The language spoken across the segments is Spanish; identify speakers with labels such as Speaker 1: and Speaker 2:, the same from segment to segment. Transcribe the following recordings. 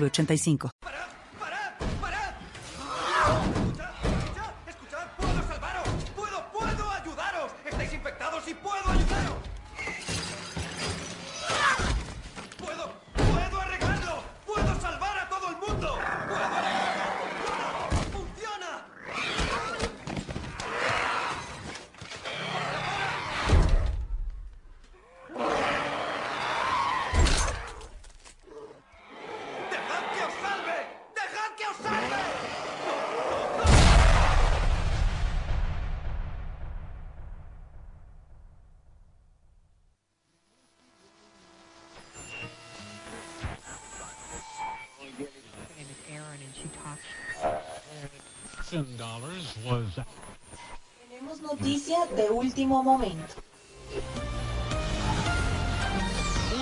Speaker 1: 8985. De último momento.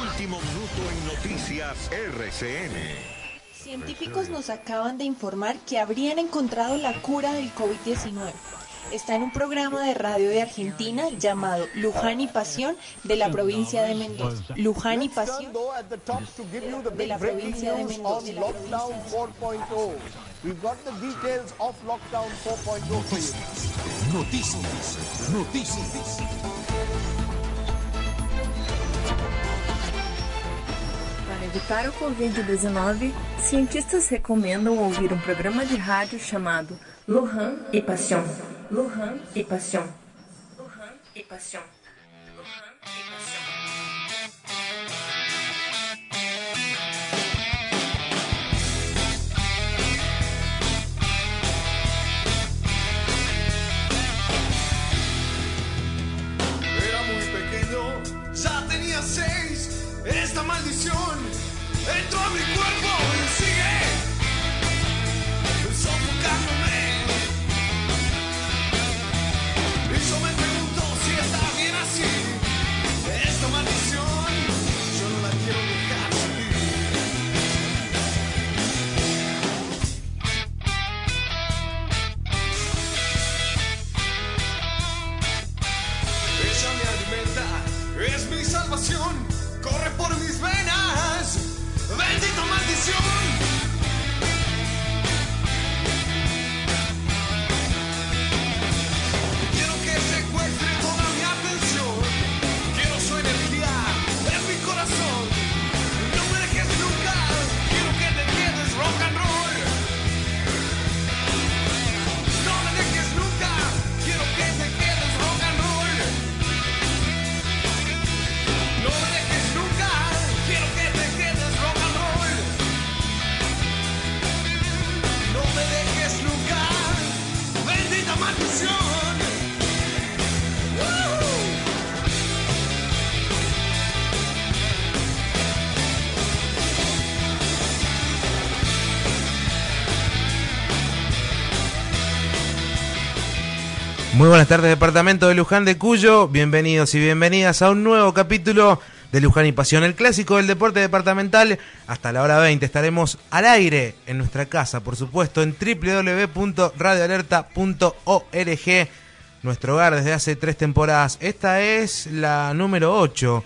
Speaker 2: Último minuto en noticias RCN.
Speaker 1: Científicos nos acaban de informar que habrían encontrado la cura del COVID-19. Está en un programa de radio de Argentina llamado Luján y Pasión de la provincia de Mendoza. Luján y Pasión de la provincia de Mendoza.
Speaker 3: on lockdown 4.0. We've got the details of lockdown 4.0 for you.
Speaker 4: Notícias. Notícias.
Speaker 5: Para evitar o Covid-19, cientistas recomendam ouvir um programa de rádio chamado Lujan e Passion. Lujan e Passion. Lujan e Passion. Lujan
Speaker 6: muy pequeño, ya tenía seis. Esta maldición entró a mi cuerpo corre por mis venas, bendita maldición.
Speaker 7: Muy buenas tardes, departamento de Luján de Cuyo. Bienvenidos y bienvenidas a un nuevo capítulo de Luján y Pasión, el clásico del deporte departamental. Hasta la hora 20 estaremos al aire en nuestra casa, por supuesto, en www.radioalerta.org, nuestro hogar desde hace tres temporadas. Esta es la número 8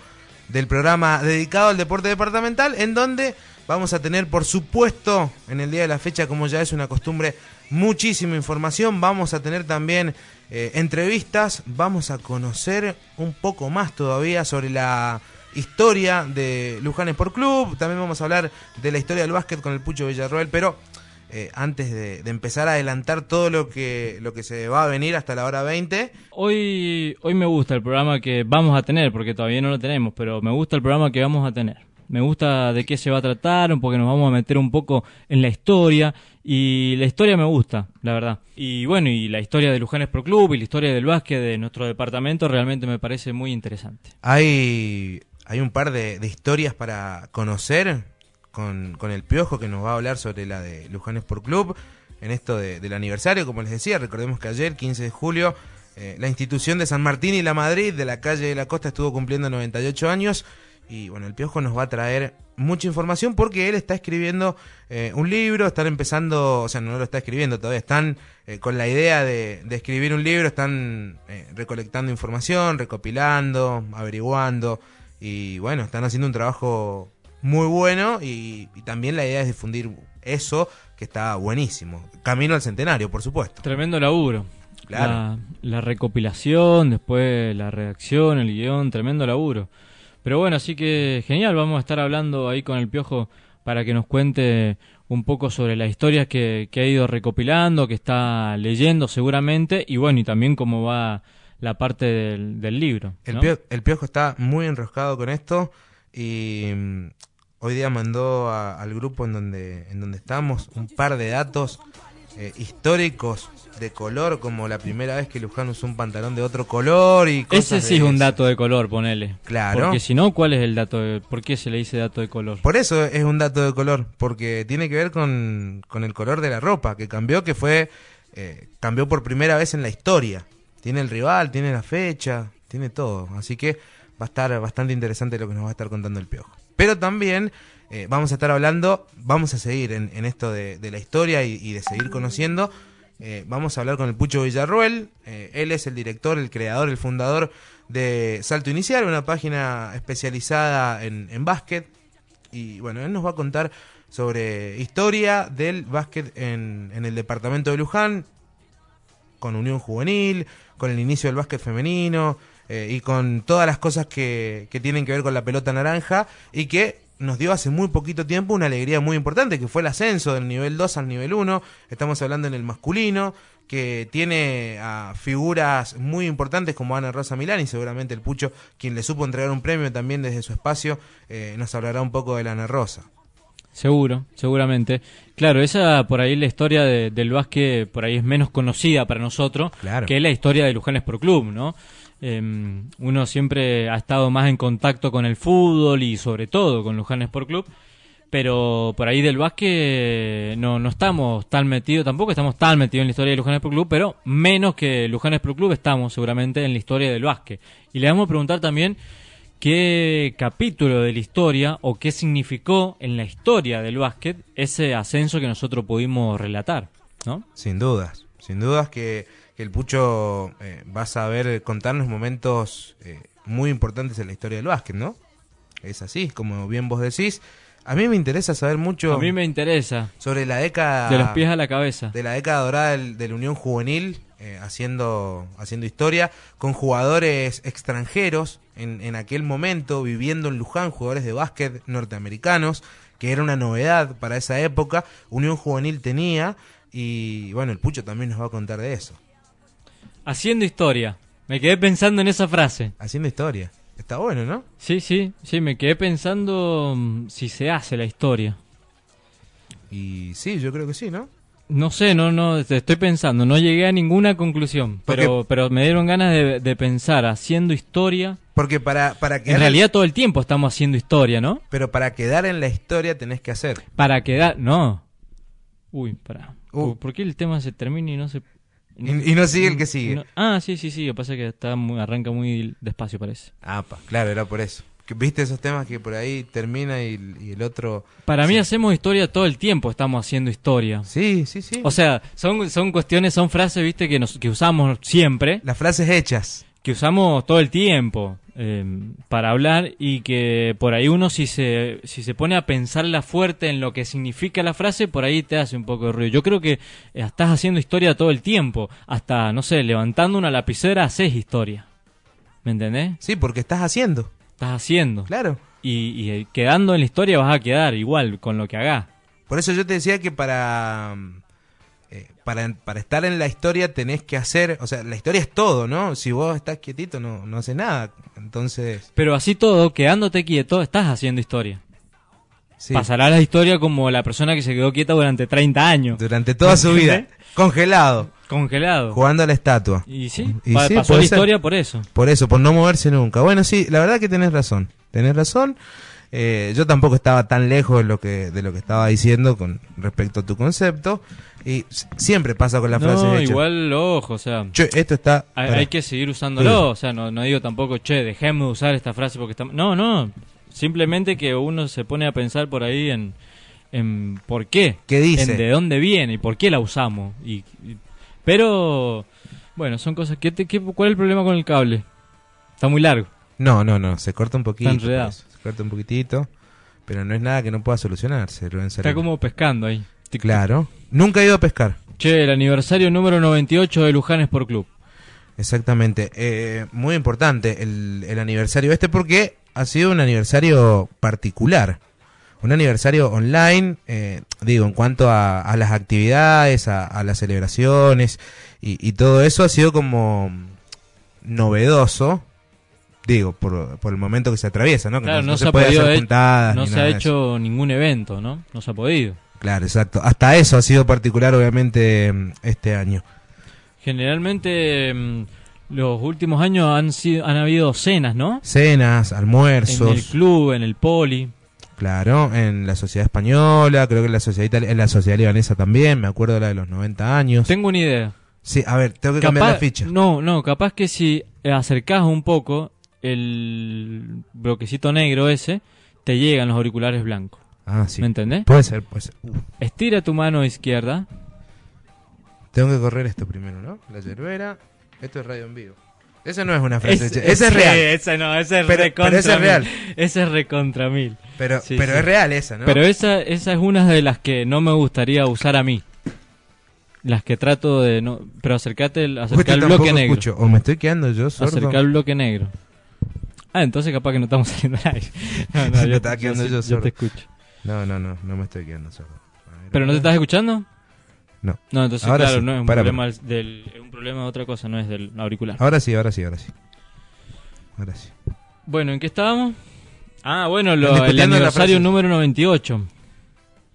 Speaker 7: del programa dedicado al deporte departamental, en donde vamos a tener, por supuesto, en el día de la fecha, como ya es una costumbre, muchísima información. Vamos a tener también eh, entrevistas, vamos a conocer un poco más todavía sobre la historia de Luján Sport Club, también vamos a hablar de la historia del básquet con el Pucho Villarroel, pero eh, antes de, empezar a adelantar todo lo que, lo que se va a venir hasta la hora 20,
Speaker 8: Hoy, hoy me gusta el programa que vamos a tener, porque todavía no lo tenemos, pero me gusta el programa que vamos a tener. Me gusta de qué se va a tratar, porque nos vamos a meter un poco en la historia, y la historia me gusta, la verdad. Y bueno, y la historia de Luján Sport Club y la historia del básquet de nuestro departamento realmente me parece muy interesante.
Speaker 7: hay, hay un par de, de historias para conocer con, con el Piojo que nos va a hablar sobre la de Luján Sport Club en esto de- del aniversario, como les decía, recordemos que ayer, 15 de julio, eh, la institución de San Martín y la Madrid de la calle de la Costa estuvo cumpliendo 98 años y bueno, el Piojo nos va a traer mucha información porque él está escribiendo eh, un libro, están empezando, o sea, no lo está escribiendo todavía, están eh, con la idea de, de escribir un libro, están eh, recolectando información, recopilando, averiguando y bueno, están haciendo un trabajo muy bueno y, y también la idea es difundir eso que está buenísimo. Camino al centenario, por supuesto.
Speaker 8: Tremendo laburo.
Speaker 7: Claro.
Speaker 8: La, la recopilación, después la redacción, el guion, tremendo laburo. Pero bueno, así que genial, vamos a estar hablando ahí con el Piojo para que nos cuente un poco sobre las historias que, que ha ido recopilando, que está leyendo seguramente, y bueno, y también cómo va la parte del, del libro.
Speaker 7: El, Piojo está muy enroscado con esto y mm, hoy día mandó a- al grupo en donde, en donde estamos un par de datos eh, históricos de color, como la primera vez que Luján usó un pantalón de otro color y cosas
Speaker 8: Ese sí
Speaker 7: de
Speaker 8: es un dato de color, ponele.
Speaker 7: Claro.
Speaker 8: Porque si no, ¿cuál es el dato? De, ¿Por qué se le dice dato de color?
Speaker 7: Por eso es un dato de color, porque tiene que ver con, con el color de la ropa, que cambió, que fue, eh, cambió por primera vez en la historia. Tiene el rival, tiene la fecha, tiene todo. Así que va a estar bastante interesante lo que nos va a estar contando el Piojo. Pero también eh, vamos a estar hablando, vamos a seguir en, esto de, la historia y, de seguir conociendo. Eh, vamos a hablar con el Pucho Villarruel. Eh, él es el director, el creador, el fundador de Salto Inicial, una página especializada en, básquet. Y bueno, él nos va a contar sobre historia del básquet en, en el departamento de Luján, con Unión Juvenil, con el inicio del básquet femenino y con todas las cosas que tienen que ver con la pelota naranja y que nos dio hace muy poquito tiempo una alegría muy importante, que fue el ascenso del nivel 2 al nivel 1. Estamos hablando en el masculino, que tiene a figuras muy importantes como Ana Rosa Milán y seguramente el Pucho, quien le supo entregar un premio también desde su espacio, eh, nos hablará un poco de la Ana Rosa.
Speaker 8: Seguro, seguramente. Claro, esa por ahí la historia de- del básquet por ahí es menos conocida para nosotros
Speaker 7: Claro.
Speaker 8: que la historia de Luján Sport Club, ¿no? Eh, uno siempre ha estado más en contacto con el fútbol y sobre todo con Luján Sport Club, pero por ahí del básquet no, no estamos tan metidos, tampoco estamos tan metidos en la historia de Luján Sport Club, pero menos que Luján Sport Club estamos seguramente en la historia del básquet. Y le vamos a preguntar también qué capítulo de la historia o qué significó en la historia del básquet ese ascenso que nosotros pudimos relatar, ¿no?
Speaker 7: Sin dudas, sin dudas que, que el Pucho eh, va a saber contarnos momentos eh, muy importantes en la historia del básquet, ¿no? Es así, como bien vos decís. A mí me interesa saber mucho
Speaker 8: A mí me interesa,
Speaker 7: sobre la década
Speaker 8: de los pies a la cabeza.
Speaker 7: de la década dorada del, de la Unión Juvenil, eh, haciendo, haciendo historia, con jugadores extranjeros en, en aquel momento, viviendo en Luján, jugadores de básquet norteamericanos, que era una novedad para esa época, Unión Juvenil tenía, y bueno, el Pucho también nos va a contar de eso,
Speaker 8: Haciendo historia. Me quedé pensando en esa frase.
Speaker 7: haciendo historia. Está bueno, ¿no?
Speaker 8: Sí, sí, sí, me quedé pensando mm, si se hace la historia.
Speaker 7: Y sí, yo creo que sí, ¿no?
Speaker 8: No sé, no, no, estoy pensando, no llegué a ninguna conclusión, pero, pero me dieron ganas de, de pensar, haciendo historia.
Speaker 7: Porque para, para quedar
Speaker 8: En realidad todo el tiempo estamos haciendo historia, ¿no?
Speaker 7: pero para quedar en la historia tenés que hacer.
Speaker 8: Para quedar, no. Uy, para.
Speaker 7: Uh.
Speaker 8: ¿Por qué el tema se termina y no se...
Speaker 7: Y, y no sigue el que sigue.
Speaker 8: no- ah, sí, sí, sí, lo que pasa es que está muy- arranca muy despacio, parece.
Speaker 7: Ah, pa, claro, era por eso. ¿Viste esos temas que por ahí termina y, y el otro...
Speaker 8: Para mí
Speaker 7: Sí.
Speaker 8: hacemos historia todo el tiempo, estamos haciendo historia.
Speaker 7: Sí, sí, sí.
Speaker 8: O sea, son, son cuestiones, son frases, viste, que, nos, que usamos siempre,
Speaker 7: Las frases hechas.
Speaker 8: Que usamos todo el tiempo eh, para hablar y que por ahí uno si se, si se pone a pensarla fuerte en lo que significa la frase, por ahí te hace un poco de ruido. Yo creo que eh, estás haciendo historia todo el tiempo, hasta, no sé, levantando una lapicera haces historia. ¿Me entendés?
Speaker 7: Sí, porque estás haciendo.
Speaker 8: Estás haciendo.
Speaker 7: Claro.
Speaker 8: Y, y, eh, quedando en la historia vas a quedar igual con lo que hagas.
Speaker 7: Por eso yo te decía que para, eh, para, para estar en la historia tenés que hacer... O sea, la historia es todo, ¿no? Si vos estás quietito no, no haces nada. Entonces...
Speaker 8: Pero así todo, quedándote quieto, estás haciendo historia.
Speaker 7: Sí,
Speaker 8: Pasará la historia como la persona que se quedó quieta durante 30 años.
Speaker 7: durante toda su vida. Congelado.
Speaker 8: Congelado.
Speaker 7: Jugando a la estatua.
Speaker 8: Y sí,
Speaker 7: Y
Speaker 8: pa-
Speaker 7: sí,
Speaker 8: pasó la
Speaker 7: ser.
Speaker 8: historia por eso.
Speaker 7: Por eso, por no moverse nunca. Bueno, sí, la verdad que tenés razón. Tenés razón. Eh, yo tampoco estaba tan lejos de lo que de lo que estaba diciendo con respecto a tu concepto y siempre pasa con la frase
Speaker 8: No,
Speaker 7: de hecho,
Speaker 8: igual ojo, o sea,
Speaker 7: "Che, esto está
Speaker 8: hay,
Speaker 7: pará".
Speaker 8: hay que seguir usándolo. O sea, no, no digo tampoco, che, dejemos de usar esta frase porque estamos. No, no. Simplemente que uno se pone a pensar por ahí en, en por qué.
Speaker 7: ¿Qué dice?
Speaker 8: En de dónde viene y por qué la usamos. Y, y- pero, bueno, son cosas. ¿qué te- qué- ¿Cuál es el problema con el cable? Está muy largo.
Speaker 7: No, no, no, se corta un poquito.
Speaker 8: Está enredado.
Speaker 7: pues, un poquitito, pero no es nada que no pueda solucionarse, Rubén
Speaker 8: Está como pescando ahí.
Speaker 7: Claro. Nunca he ido a pescar.
Speaker 8: Che, el aniversario número 98 de Luján Sport Club.
Speaker 7: Exactamente. Eh, muy importante el, el aniversario este porque ha sido un aniversario particular. Un aniversario online, eh, digo, en cuanto a, a las actividades, a, a las celebraciones y, y todo eso ha sido como novedoso, digo, por, por el momento que se atraviesa, ¿no? Que
Speaker 8: Claro, no, se, ha
Speaker 7: puede
Speaker 8: podido
Speaker 7: hacer
Speaker 8: he- no
Speaker 7: ni
Speaker 8: se ha
Speaker 7: eso.
Speaker 8: hecho ningún evento, ¿no? No se ha podido.
Speaker 7: Claro, exacto. Hasta eso ha sido particular, obviamente, este año.
Speaker 8: Generalmente mm, los últimos años han sido han habido cenas, ¿no?
Speaker 7: Cenas, almuerzos.
Speaker 8: En el club, en el poli.
Speaker 7: Claro, en la sociedad española, creo que en la sociedad en la sociedad libanesa también, me acuerdo la de los 90 años.
Speaker 8: Tengo una idea.
Speaker 7: Sí, a ver, tengo que cambiar la ficha.
Speaker 8: No, no, capaz que si acercás un poco el bloquecito negro ese, te llegan los auriculares blancos.
Speaker 7: Ah, sí.
Speaker 8: ¿Me entendés?
Speaker 7: Puede ser, puede ser. Uh,
Speaker 8: Estira tu mano izquierda.
Speaker 7: tengo que correr esto primero, ¿no? La yerbera. Esto es radio en vivo. Esa no es una frase.
Speaker 8: Es-
Speaker 7: esa es real.
Speaker 8: Esa no, esa es
Speaker 7: Pero-
Speaker 8: recontra
Speaker 7: pero esa es real.
Speaker 8: Esa es recontra mil.
Speaker 7: Pero,
Speaker 8: Sí,
Speaker 7: pero
Speaker 8: sí.
Speaker 7: es real esa, ¿no?
Speaker 8: Pero esa, esa es una de las que no me gustaría usar a mí. Las que trato de no. Pero acercate el, acerca bloque negro.
Speaker 7: escucho. O me estoy quedando yo sordo.
Speaker 8: El bloque negro. Ah, entonces capaz que no estamos saliendo al aire. No, no,
Speaker 7: Me
Speaker 8: yo,
Speaker 7: estaba
Speaker 8: yo
Speaker 7: quedando
Speaker 8: sí-
Speaker 7: yo
Speaker 8: yo
Speaker 7: sordo.
Speaker 8: te escucho.
Speaker 7: No, no, no, no me estoy quedando ver,
Speaker 8: ¿Pero no te estás escuchando?
Speaker 7: No.
Speaker 8: No, entonces
Speaker 7: Ahora
Speaker 8: claro,
Speaker 7: sí.
Speaker 8: no es un
Speaker 7: Para,
Speaker 8: problema del, es un problema de otra cosa, no es del auricular.
Speaker 7: Ahora sí, ahora sí, ahora sí. Ahora sí.
Speaker 8: Bueno, ¿en qué estábamos? Ah, bueno, lo- el aniversario número 98.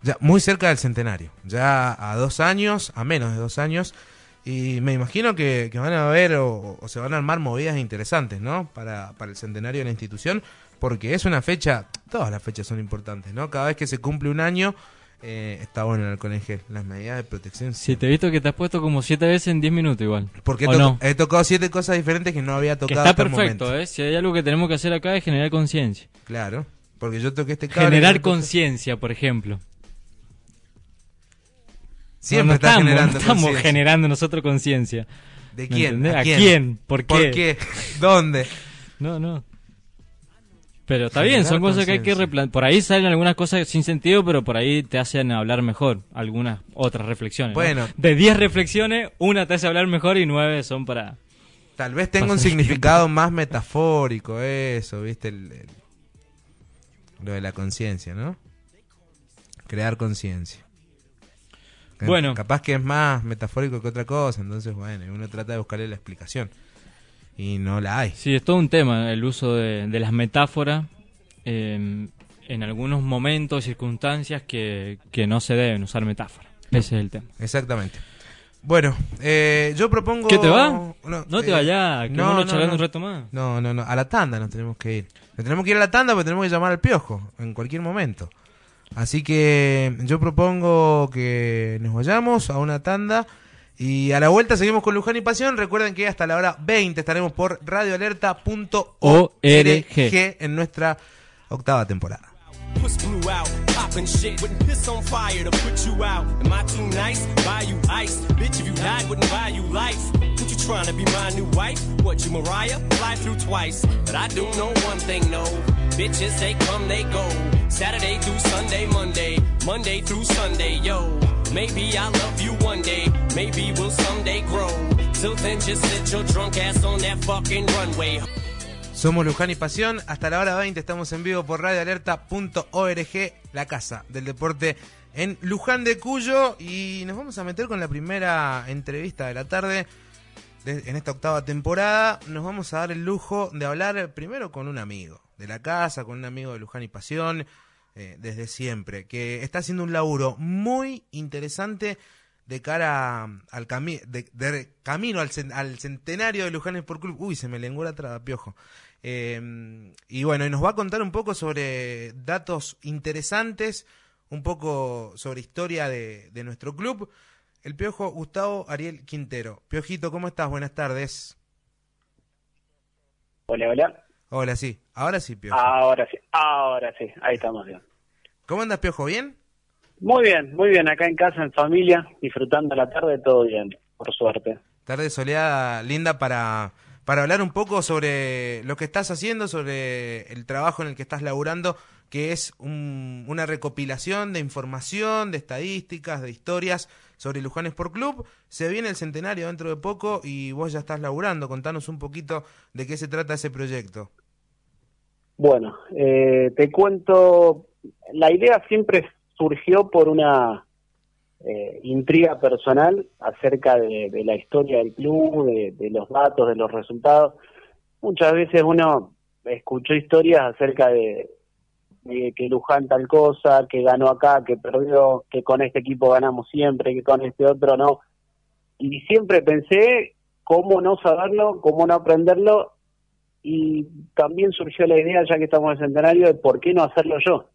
Speaker 7: Ya, muy cerca del centenario. Ya a dos años, a menos de dos años. Y me imagino que, que van a haber o, o se van a armar movidas interesantes, ¿no? Para, para el centenario de la institución. Porque es una fecha, todas las fechas son importantes, ¿no? Cada vez que se cumple un año, eh, está bueno en el colegio. Las medidas de protección.
Speaker 8: Si te he visto que te has puesto como siete veces en 10 minutos igual.
Speaker 7: Porque he,
Speaker 8: ¿O
Speaker 7: to-
Speaker 8: no?
Speaker 7: he tocado siete cosas diferentes que no había
Speaker 8: Que
Speaker 7: tocado
Speaker 8: está
Speaker 7: hasta el
Speaker 8: perfecto,
Speaker 7: momento.
Speaker 8: ¿eh? Si hay algo que tenemos que hacer acá es generar conciencia.
Speaker 7: Claro. Porque yo toqué este cable.
Speaker 8: Generar conciencia, por ejemplo.
Speaker 7: Siempre
Speaker 8: No, no
Speaker 7: está
Speaker 8: estamos,
Speaker 7: generando
Speaker 8: no estamos
Speaker 7: conciencia.
Speaker 8: generando nosotros conciencia.
Speaker 7: ¿De
Speaker 8: ¿Me
Speaker 7: quién? ¿A
Speaker 8: ¿A
Speaker 7: quién?
Speaker 8: quién? ¿Por qué?
Speaker 7: ¿Por qué? ¿Dónde?
Speaker 8: No, no. Pero está
Speaker 7: Generar
Speaker 8: bien, son cosas que hay que replantear. Por ahí salen algunas cosas sin sentido, pero por ahí te hacen hablar mejor. Algunas otras reflexiones. ¿no?
Speaker 7: Bueno.
Speaker 8: De 10 reflexiones, una te hace hablar mejor y nueve son para.
Speaker 7: Tal vez tenga un significado más metafórico eso, ¿viste? El- el- lo de la conciencia, ¿no? Crear conciencia. Que
Speaker 8: Bueno.
Speaker 7: Capaz que es más metafórico que otra cosa, entonces, bueno, uno trata de buscarle la explicación. Y no la hay.
Speaker 8: Sí, es todo un tema el uso de, de las metáforas eh, en algunos momentos, circunstancias que, que no se deben usar metáforas. Ese es el tema.
Speaker 7: Exactamente. Bueno, eh, yo propongo...
Speaker 8: ¿Qué te va?
Speaker 7: No,
Speaker 8: No te
Speaker 7: eh,
Speaker 8: vayas, que vamos charlando un rato más.
Speaker 7: No, no, no, a la tanda nos tenemos que ir. Nos tenemos que ir a la tanda porque tenemos que llamar al piojo en cualquier momento. Así que yo propongo que nos vayamos a una tanda y a la vuelta seguimos con Luján y Pasión. Recuerden que hasta la hora 20 estaremos por radioalerta.org en nuestra octava temporada.
Speaker 6: Bitches they come, they go. Saturday through Sunday, Monday, Monday through Sunday, yo. Maybe I'll love you one day, maybe we'll someday grow. Till then, just sit your drunk ass on that fucking runway.
Speaker 7: Somos Luján y Pasión. Hasta la hora 20 estamos en vivo por radioalerta.org, la casa del deporte en Luján de Cuyo. Y nos vamos a meter con la primera entrevista de la tarde de- en esta octava temporada. Nos vamos a dar el lujo de hablar primero con un amigo de la casa, con un amigo de Luján y Pasión, eh, desde siempre, que está haciendo un laburo muy interesante de cara al cami de, camino al, al centenario de Luján Sport Club. Uy, se me lenguó la traba, piojo. Eh, y bueno, y nos va a contar un poco sobre datos interesantes, un poco sobre historia de, de nuestro club. El Piojo Gustavo Ariel Quintero. Piojito, ¿cómo estás? Buenas tardes.
Speaker 9: Hola, hola.
Speaker 7: Hola, sí. Ahora sí, Piojo.
Speaker 9: Ahora sí, ahora sí. Ahí estamos bien.
Speaker 7: ¿Cómo andas, Piojo? ¿Bien?
Speaker 9: Muy bien, muy bien. Acá en casa, en familia, disfrutando la tarde, todo bien, por suerte.
Speaker 7: Tarde soleada, linda para, para hablar un poco sobre lo que estás haciendo, sobre el trabajo en el que estás laburando, que es un- una recopilación de información, de estadísticas, de historias sobre Luján Sport Club. Se viene el centenario dentro de poco y vos ya estás laburando. Contanos un poquito de qué se trata ese proyecto.
Speaker 9: Bueno, eh, te cuento, la idea siempre surgió por una eh, intriga personal acerca de, la historia del club, de, de los datos, de los resultados. Muchas veces uno escuchó historias acerca de, de que Luján tal cosa, que ganó acá, que perdió, que con este equipo ganamos siempre, que con este otro no. Y siempre pensé cómo no saberlo, cómo no aprenderlo y también surgió la idea, ya que estamos en el centenario, de por qué no hacerlo yo.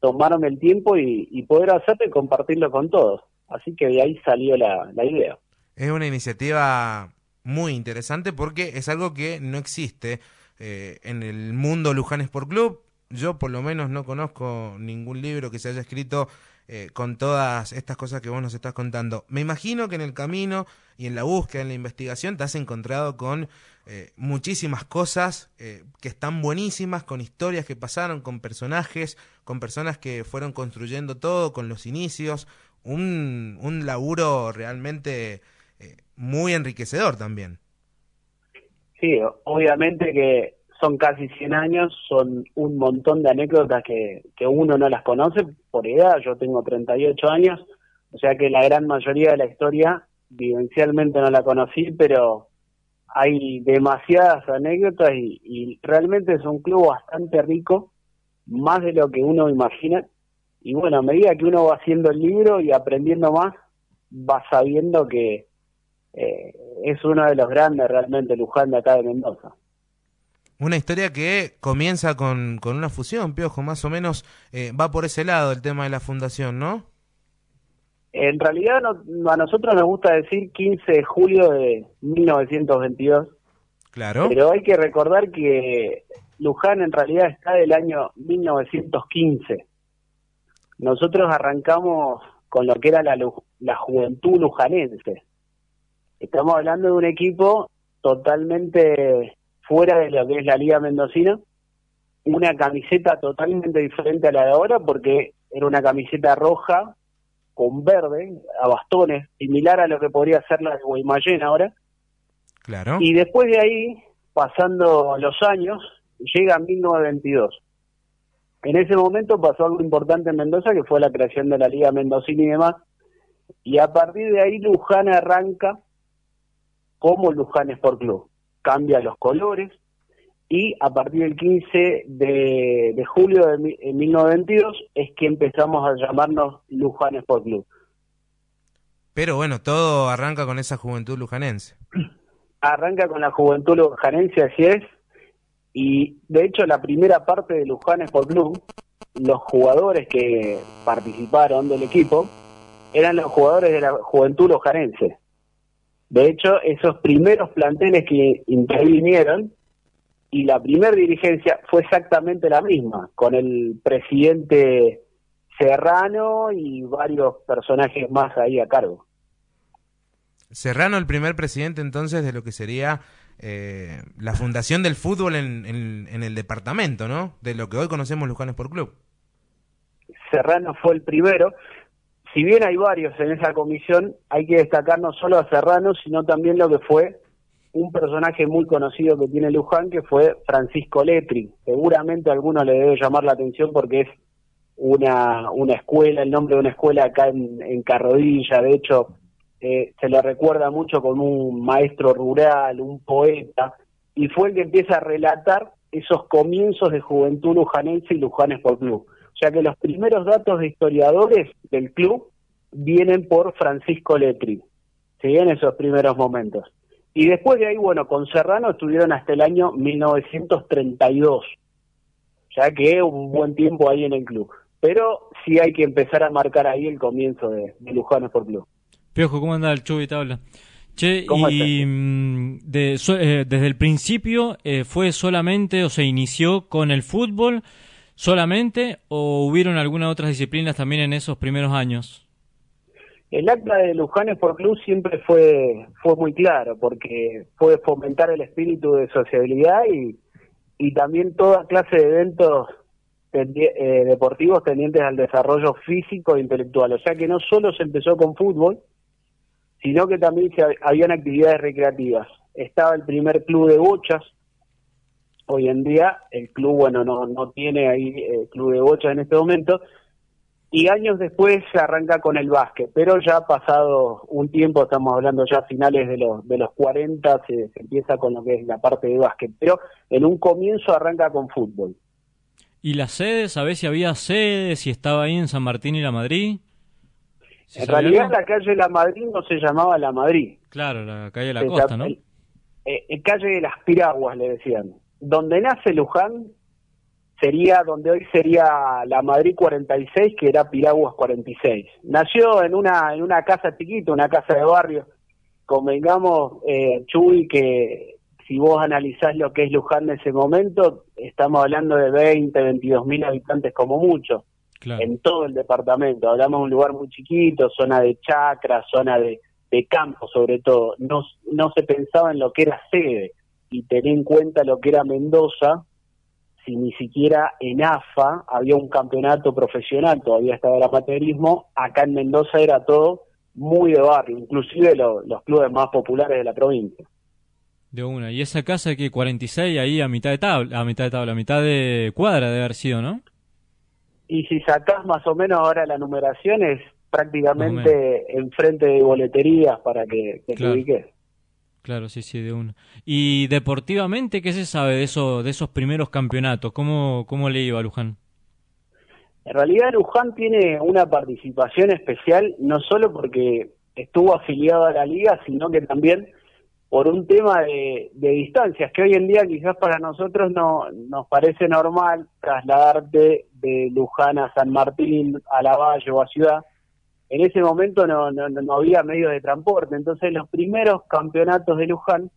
Speaker 9: Tomarme el tiempo y, poder hacerlo y compartirlo con todos. Así que de ahí salió la, la idea.
Speaker 7: Es una iniciativa muy interesante porque es algo que no existe eh, en el mundo Luján Sport Club. Yo por lo menos no conozco ningún libro que se haya escrito eh, con todas estas cosas que vos nos estás contando. Me imagino que en el camino y en la búsqueda, en la investigación, te has encontrado con eh, muchísimas cosas eh, que están buenísimas, con historias que pasaron, con personajes, con personas que fueron construyendo todo, con los inicios. Un, un laburo realmente eh, muy enriquecedor también.
Speaker 9: Sí, obviamente que son casi 100 años, son un montón de anécdotas que, que uno no las conoce por edad. Yo tengo 38 años, o sea que la gran mayoría de la historia vivencialmente no la conocí, pero hay demasiadas anécdotas y, realmente es un club bastante rico, más de lo que uno imagina. Y bueno, a medida que uno va haciendo el libro y aprendiendo más, va sabiendo que eh, es uno de los grandes realmente Luján de acá de Mendoza.
Speaker 7: Una historia que comienza con, con una fusión, Piojo, más o menos eh, va por ese lado el tema de la fundación, ¿no?
Speaker 9: En realidad no- a nosotros nos gusta decir 15 de julio de 1922,
Speaker 7: Claro.
Speaker 9: pero hay que recordar que Luján en realidad está del año 1915. Nosotros arrancamos con lo que era la, la juventud lujanense. Estamos hablando de un equipo totalmente fuera de lo que es la Liga Mendocina, una camiseta totalmente diferente a la de ahora porque era una camiseta roja con verde, a bastones, similar a lo que podría ser la de Guaymallén ahora.
Speaker 7: Claro.
Speaker 9: Y después de ahí, pasando los años, llega 1922. En ese momento pasó algo importante en Mendoza, que fue la creación de la Liga Mendocina y demás. Y a partir de ahí, Luján arranca como Luján Sport Club. Cambia los colores y a partir del 15 de, de julio de mi- en 1922 es que empezamos a llamarnos Luján Sport Club.
Speaker 7: Pero bueno, todo arranca con esa juventud lujanense.
Speaker 9: arranca con la juventud lujanense, así es, y de hecho la primera parte de Luján Sport Club, los jugadores que participaron del equipo eran los jugadores de la juventud lujanense. De hecho, esos primeros planteles que intervinieron y la primera dirigencia fue exactamente la misma, con el presidente Serrano y varios personajes más ahí a cargo.
Speaker 7: Serrano, el primer presidente entonces de lo que sería eh, la fundación del fútbol en, en- en el departamento, ¿no? De lo que hoy conocemos Luján Sport Club.
Speaker 9: Serrano fue el primero. Si bien hay varios en esa comisión, hay que destacar no solo a Serrano, sino también lo que fue un personaje muy conocido que tiene Luján, que fue Francisco Letri. Seguramente a alguno le debe llamar la atención porque es una, una escuela, el nombre de una escuela acá en, en Carrodilla. De hecho, eh, se le recuerda mucho como un maestro rural, un poeta, y fue el que empieza a relatar esos comienzos de juventud lujanense y Luján Sport Club. Sea que los primeros datos de historiadores del club vienen por Francisco Letri, ¿sí? en esos primeros momentos. Y después de ahí, bueno, con Serrano estuvieron hasta el año 1932, ya que un buen tiempo ahí en el club. Pero sí hay que empezar a marcar ahí el comienzo de, de Sport Club.
Speaker 8: Piojo, ¿cómo anda el Chubi Tabla? Che, y mm, de, so- eh, desde el principio eh, fue solamente o se inició con el fútbol solamente o hubieron algunas otras disciplinas también en esos primeros años?
Speaker 9: El acta de Luján Sport Club siempre fue, fue muy claro, porque fue fomentar el espíritu de sociabilidad y, y también toda clase de eventos eh, deportivos tendientes al desarrollo físico e intelectual. O sea que no solo se empezó con fútbol, sino que también se, habían actividades recreativas. Estaba el primer club de bochas. Hoy en día el club, bueno, no, no tiene ahí eh, club de bochas en este momento, y años después se arranca con el básquet, pero ya pasado un tiempo, estamos hablando ya a finales de los, de los 40, se, se empieza con lo que es la parte de básquet, pero en un comienzo arranca con fútbol.
Speaker 8: ¿Y las sedes? ¿Sabés si había sedes? ¿Si estaba ahí en San Martín y la Madrid? ¿Se
Speaker 9: en realidad
Speaker 8: algo?
Speaker 9: la calle La Madrid no se llamaba La Madrid,
Speaker 8: Claro, la calle de la
Speaker 9: se
Speaker 8: costa, ¿no?
Speaker 9: eh, eh, calle de las Piraguas le decían. Donde nace Luján sería, donde hoy sería la Madrid 46, que era Piraguas 46. Nació en una, en una casa chiquita, una casa de barrio. Convengamos, eh, Chuy, que si vos analizás lo que es Luján en ese momento, estamos hablando de 20, 22 mil habitantes como mucho
Speaker 8: Claro.
Speaker 9: en todo el departamento. Hablamos de un lugar muy chiquito, zona de chacra, zona de, de campo sobre todo. No, no se pensaba en lo que era sede y tener en cuenta lo que era Mendoza, si ni siquiera en AFA había un campeonato profesional, todavía estaba el amateurismo, acá en Mendoza era todo muy de barrio, inclusive lo- los clubes más populares de la provincia.
Speaker 8: De una. ¿Y esa casa que 46 ahí a mitad de tabla, a mitad de tabla, a mitad de cuadra debe haber sido, ¿no?
Speaker 9: Y si sacás más o menos ahora la numeración es prácticamente enfrente de boleterías para que, que
Speaker 8: Claro.
Speaker 9: te ubiques.
Speaker 8: Claro, sí, sí, de una. Y deportivamente, ¿qué se sabe de eso, de esos primeros campeonatos? ¿Cómo, cómo le iba a Luján?
Speaker 9: En realidad Luján tiene una participación especial, no solo porque estuvo afiliado a la liga, sino que también por un tema de, de distancias, que hoy en día quizás para nosotros no nos parece normal trasladarte de Luján a San Martín, a La Valle o a Ciudad. En ese momento no, no, no había medios de transporte, entonces los primeros campeonatos de Luján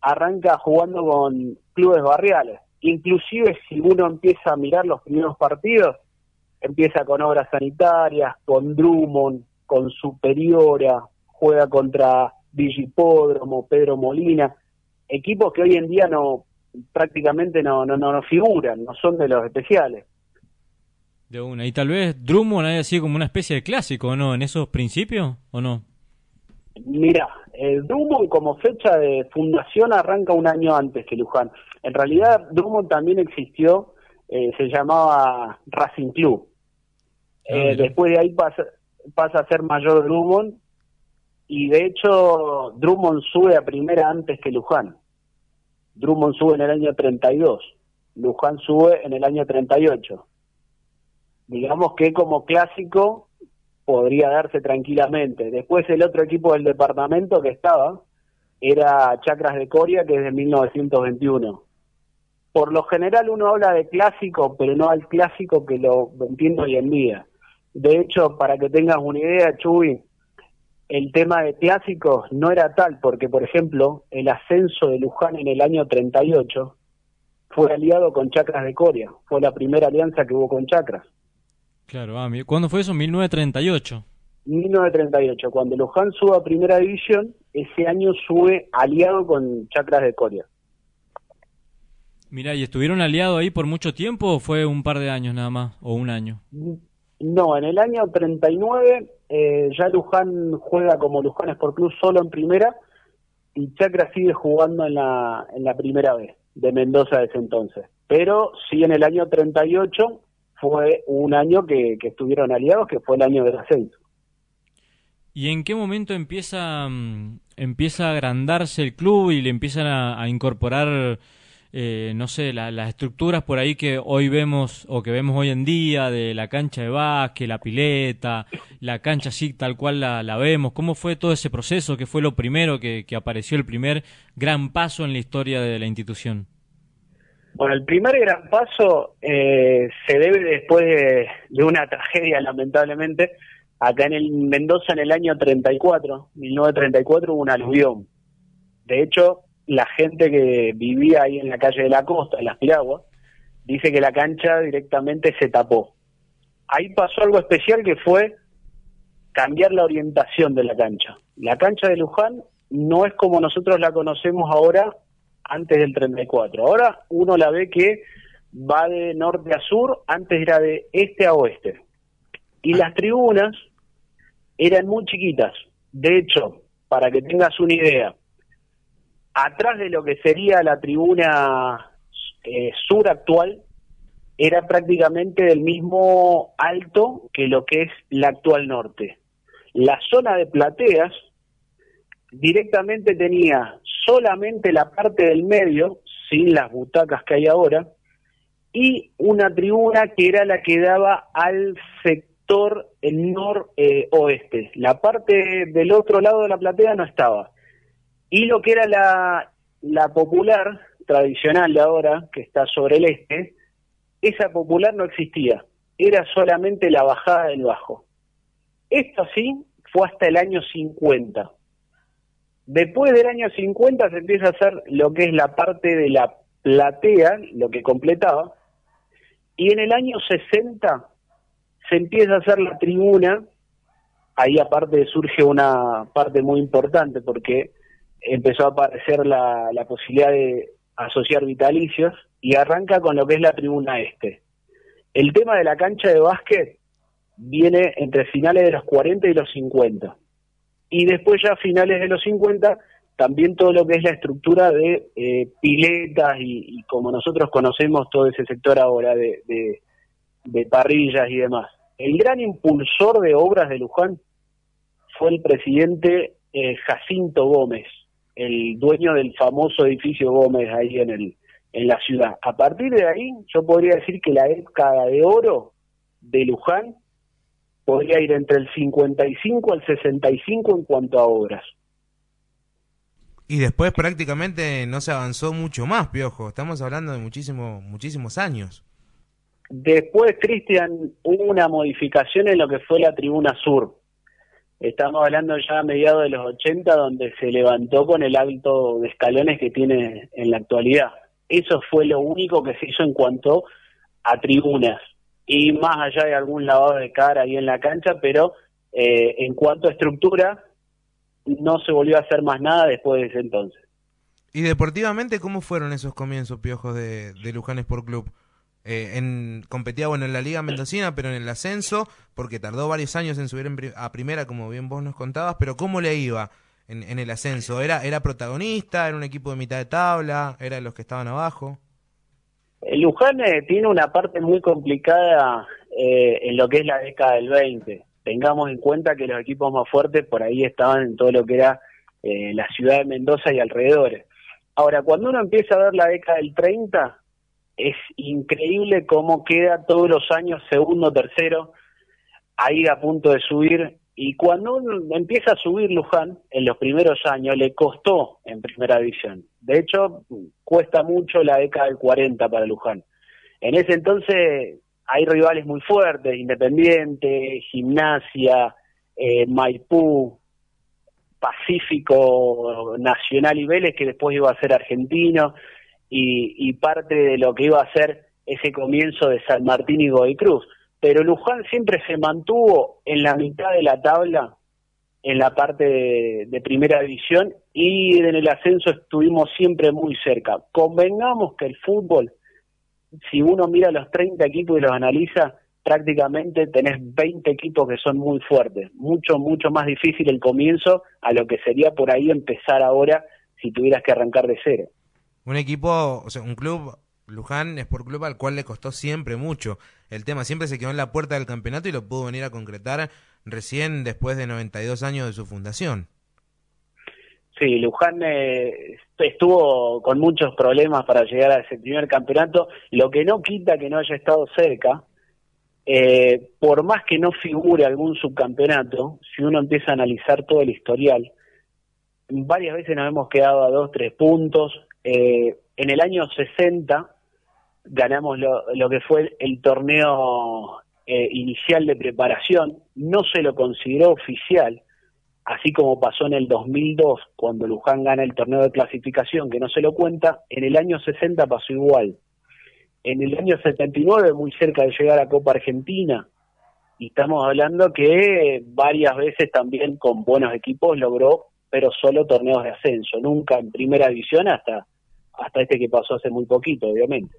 Speaker 9: arranca jugando con clubes barriales. Inclusive si uno empieza a mirar los primeros partidos, empieza con obras sanitarias, con Drummond, con Superiora, juega contra Vigipódromo, Pedro Molina, equipos que hoy en día no prácticamente no, no, no, no figuran, no son de los especiales.
Speaker 8: De una. Y tal vez Drummond haya sido como una especie de clásico, ¿no? ¿En esos principios o no?
Speaker 9: Mira, el Drummond como fecha de fundación arranca un año antes que Luján. En realidad Drummond también existió, eh, se llamaba Racing Club. Eh,
Speaker 8: mira.
Speaker 9: después de ahí pasa, pasa a ser mayor Drummond y de hecho Drummond sube a primera antes que Luján. Drummond sube en el año 32, Luján sube en el año 38. Digamos que como clásico podría darse tranquilamente. Después el otro equipo del departamento que estaba era Chacras de Coria, que es de 1921. Por lo general uno habla de clásico, pero no al clásico que lo entiendo hoy en día. De hecho, para que tengas una idea, Chuy, el tema de clásicos no era tal, porque por ejemplo, el ascenso de Luján en el año 38 fue aliado con Chacras de Coria, fue la primera alianza que hubo con Chacras.
Speaker 8: Claro, ah, ¿cuándo fue eso? 1938.
Speaker 9: 1938, cuando Luján sube a primera división, ese año sube aliado con Chacras de Coria.
Speaker 8: Mira, ¿y estuvieron aliados ahí por mucho tiempo o fue un par de años nada más? ¿O un año?
Speaker 9: No, en el año 39 eh, ya Luján juega como Luján Sport Club solo en primera y Chacra sigue jugando en la, en la primera vez de Mendoza desde entonces. Pero sí en el año 38 fue un año que, que estuvieron aliados, que fue el año del ascenso.
Speaker 8: ¿Y en qué momento empieza, mm, empieza a agrandarse el club y le empiezan a, incorporar eh, no sé, las estructuras por ahí que hoy vemos o que vemos hoy en día de la cancha de básquet, la pileta, la cancha así tal cual la, la vemos? ¿Cómo fue todo ese proceso? ¿Qué fue lo primero que, que apareció, el primer gran paso en la historia de la institución?
Speaker 9: Bueno, el primer gran paso eh, se debe después de, una tragedia, lamentablemente. Acá en el Mendoza, en el año 34, 1934, hubo un aluvión. De hecho, la gente que vivía ahí en la calle de la costa, en las Piraguas, dice que la cancha directamente se tapó. Ahí pasó algo especial que fue cambiar la orientación de la cancha. La cancha de Luján no es como nosotros la conocemos ahora antes del 34. Ahora uno la ve que va de norte a sur, antes era de este a oeste. Y las tribunas eran muy chiquitas. De hecho, para que tengas una idea, atrás de lo que sería la tribuna eh, sur actual, era prácticamente del mismo alto que lo que es la actual norte. La zona de plateas directamente tenía solamente la parte del medio, sin las butacas que hay ahora, y una tribuna que era la que daba al sector noroeste. Eh, la parte del otro lado de la platea no estaba. Y lo que era la, la popular, tradicional de ahora, que está sobre el este, esa popular no existía. Era solamente la bajada del bajo. Esto así fue hasta el año 50 Después del año 50 se empieza a hacer lo que es la parte de la platea, lo que completaba, y en el año 60 se empieza a hacer la tribuna, ahí aparte surge una parte muy importante porque empezó a aparecer la, posibilidad de asociar vitalicios y arranca con lo que es la tribuna este. El tema de la cancha de básquet viene entre finales de los 40 y los 50 y después ya a finales de los 50 también todo lo que es la estructura de eh, piletas y, como nosotros conocemos todo ese sector ahora de, de, parrillas y demás. El gran impulsor de obras de Luján fue el presidente eh, Jacinto Gómez, el dueño del famoso edificio Gómez ahí en, el, en la ciudad. A partir de ahí yo podría decir que la época de oro de Luján podría ir entre el 55 al 65 en cuanto a obras.
Speaker 7: Y después prácticamente no se avanzó mucho más, Piojo. Estamos hablando de muchísimo, muchísimos años.
Speaker 9: Después, Cristian, hubo una modificación en lo que fue la tribuna sur. Estamos hablando ya a mediados de los 80, donde se levantó con el alto de escalones que tiene en la actualidad. Eso fue lo único que se hizo en cuanto a tribunas y más allá de algún lavado de cara ahí en la cancha, pero eh, en cuanto a estructura, no se volvió a hacer más nada después de ese entonces.
Speaker 7: ¿Y deportivamente cómo fueron esos comienzos, Piojos, de, de Luján Sport Club? Eh, en, competía bueno en la Liga Mendocina, pero en el ascenso, porque tardó varios años en subir a primera, como bien vos nos contabas, pero ¿cómo le iba en, en el ascenso? ¿Era, ¿Era protagonista? ¿Era un equipo de mitad de tabla? ¿Era los que estaban abajo?
Speaker 9: Luján eh, tiene una parte muy complicada eh, en lo que es la década del 20. Tengamos en cuenta que los equipos más fuertes por ahí estaban en todo lo que era eh, la ciudad de Mendoza y alrededores. Ahora, cuando uno empieza a ver la década del 30, es increíble cómo queda todos los años segundo, tercero, ahí a punto de subir. Y cuando empieza a subir Luján, en los primeros años, le costó en primera división. De hecho, cuesta mucho la década del 40 para Luján. En ese entonces hay rivales muy fuertes, Independiente, Gimnasia, eh, Maipú, Pacífico, Nacional y Vélez, que después iba a ser argentino, y, parte de lo que iba a ser ese comienzo de San Martín y Godoy Cruz. Pero Luján siempre se mantuvo en la mitad de la tabla en la parte de, primera división y en el ascenso estuvimos siempre muy cerca. Convengamos que el fútbol, si uno mira los 30 equipos y los analiza, prácticamente tenés 20 equipos que son muy fuertes. Mucho, mucho más difícil el comienzo a lo que sería por ahí empezar ahora si tuvieras que arrancar de cero.
Speaker 7: Un equipo, o sea, un club, Luján es por club al cual le costó siempre mucho. El tema siempre se quedó en la puerta del campeonato y lo pudo venir a concretar recién después de 92 años de su fundación.
Speaker 9: sí, Luján eh, estuvo con muchos problemas para llegar a ese primer campeonato, lo que no quita que no haya estado cerca. Eh, por más que no figure algún subcampeonato, si uno empieza a analizar todo el historial, varias veces nos hemos quedado a dos, tres puntos. Eh, en el año 60 ganamos lo, lo que fue el torneo eh, inicial de preparación, no se lo consideró oficial, así como pasó en el 2002 cuando Luján gana el torneo de clasificación, que no se lo cuenta, en el año 60 pasó igual. En el año 79, muy cerca de llegar a Copa Argentina, y estamos hablando que varias veces también con buenos equipos logró, pero solo torneos de ascenso, nunca en primera división hasta, hasta este que pasó hace muy poquito, obviamente.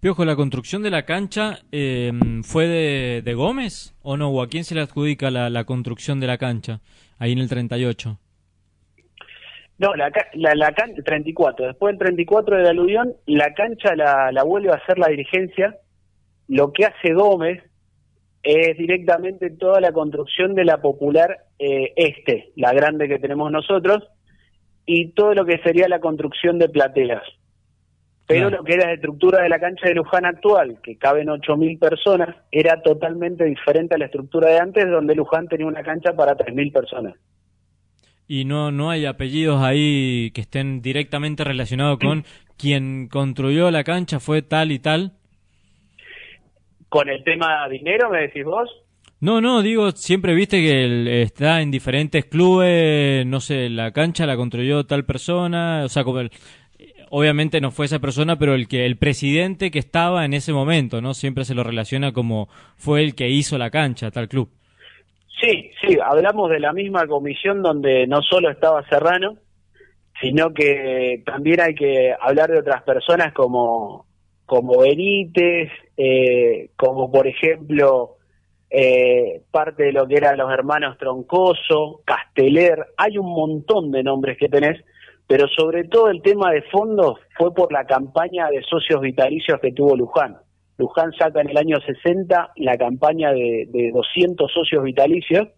Speaker 8: Piojo, ¿la construcción de la cancha eh, fue de, de, Gómez o no? ¿O a quién se le adjudica la, la, construcción de la cancha ahí en el 38?
Speaker 9: No, la, la, la cancha, 34. Después del 34 de la aluvión, la cancha la, la vuelve a hacer la dirigencia. Lo que hace Gómez es directamente toda la construcción de la popular eh, este, la grande que tenemos nosotros, y todo lo que sería la construcción de plateas. Pero claro. lo que era la estructura de la cancha de Luján actual, que caben 8.000 personas, era totalmente diferente a la estructura de antes, donde Luján tenía una cancha para 3.000 personas.
Speaker 8: ¿Y no, no hay apellidos ahí que estén directamente relacionados con quien construyó la cancha fue tal y tal?
Speaker 9: ¿Con el tema dinero, me decís vos?
Speaker 8: No, no, digo, siempre viste que está en diferentes clubes, no sé, la cancha la construyó tal persona, o sea, como el, obviamente no fue esa persona, pero el que el presidente que estaba en ese momento, ¿no? Siempre se lo relaciona como fue el que hizo la cancha, tal club.
Speaker 9: Sí, sí, hablamos de la misma comisión donde no solo estaba Serrano, sino que también hay que hablar de otras personas como, como Benítez, eh, como por ejemplo eh, parte de lo que eran los hermanos Troncoso, Casteler, hay un montón de nombres que tenés pero sobre todo el tema de fondos fue por la campaña de socios vitalicios que tuvo Luján. Luján saca en el año 60 la campaña de, de 200 socios vitalicios,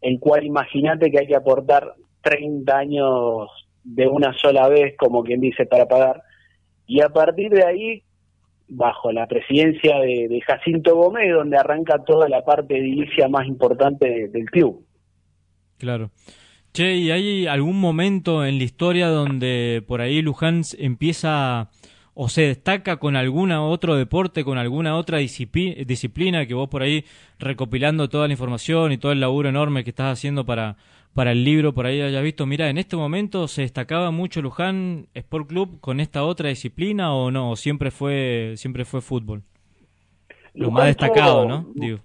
Speaker 9: el cual imagínate que hay que aportar 30 años de una sola vez, como quien dice, para pagar. Y a partir de ahí, bajo la presidencia de, Jacinto Gómez, donde arranca toda la parte edilicia más importante de, del club.
Speaker 8: Claro. Che, ¿y hay algún momento en la historia donde por ahí Luján empieza o se destaca con algún otro deporte, con alguna otra disciplina que vos por ahí recopilando toda la información y todo el laburo enorme que estás haciendo para, para el libro, por ahí hayas visto, mira, en este momento se destacaba mucho Luján Sport Club con esta otra disciplina o no, o siempre fue, siempre fue fútbol. Lo Luján más destacado, tuvo, ¿no? Digo.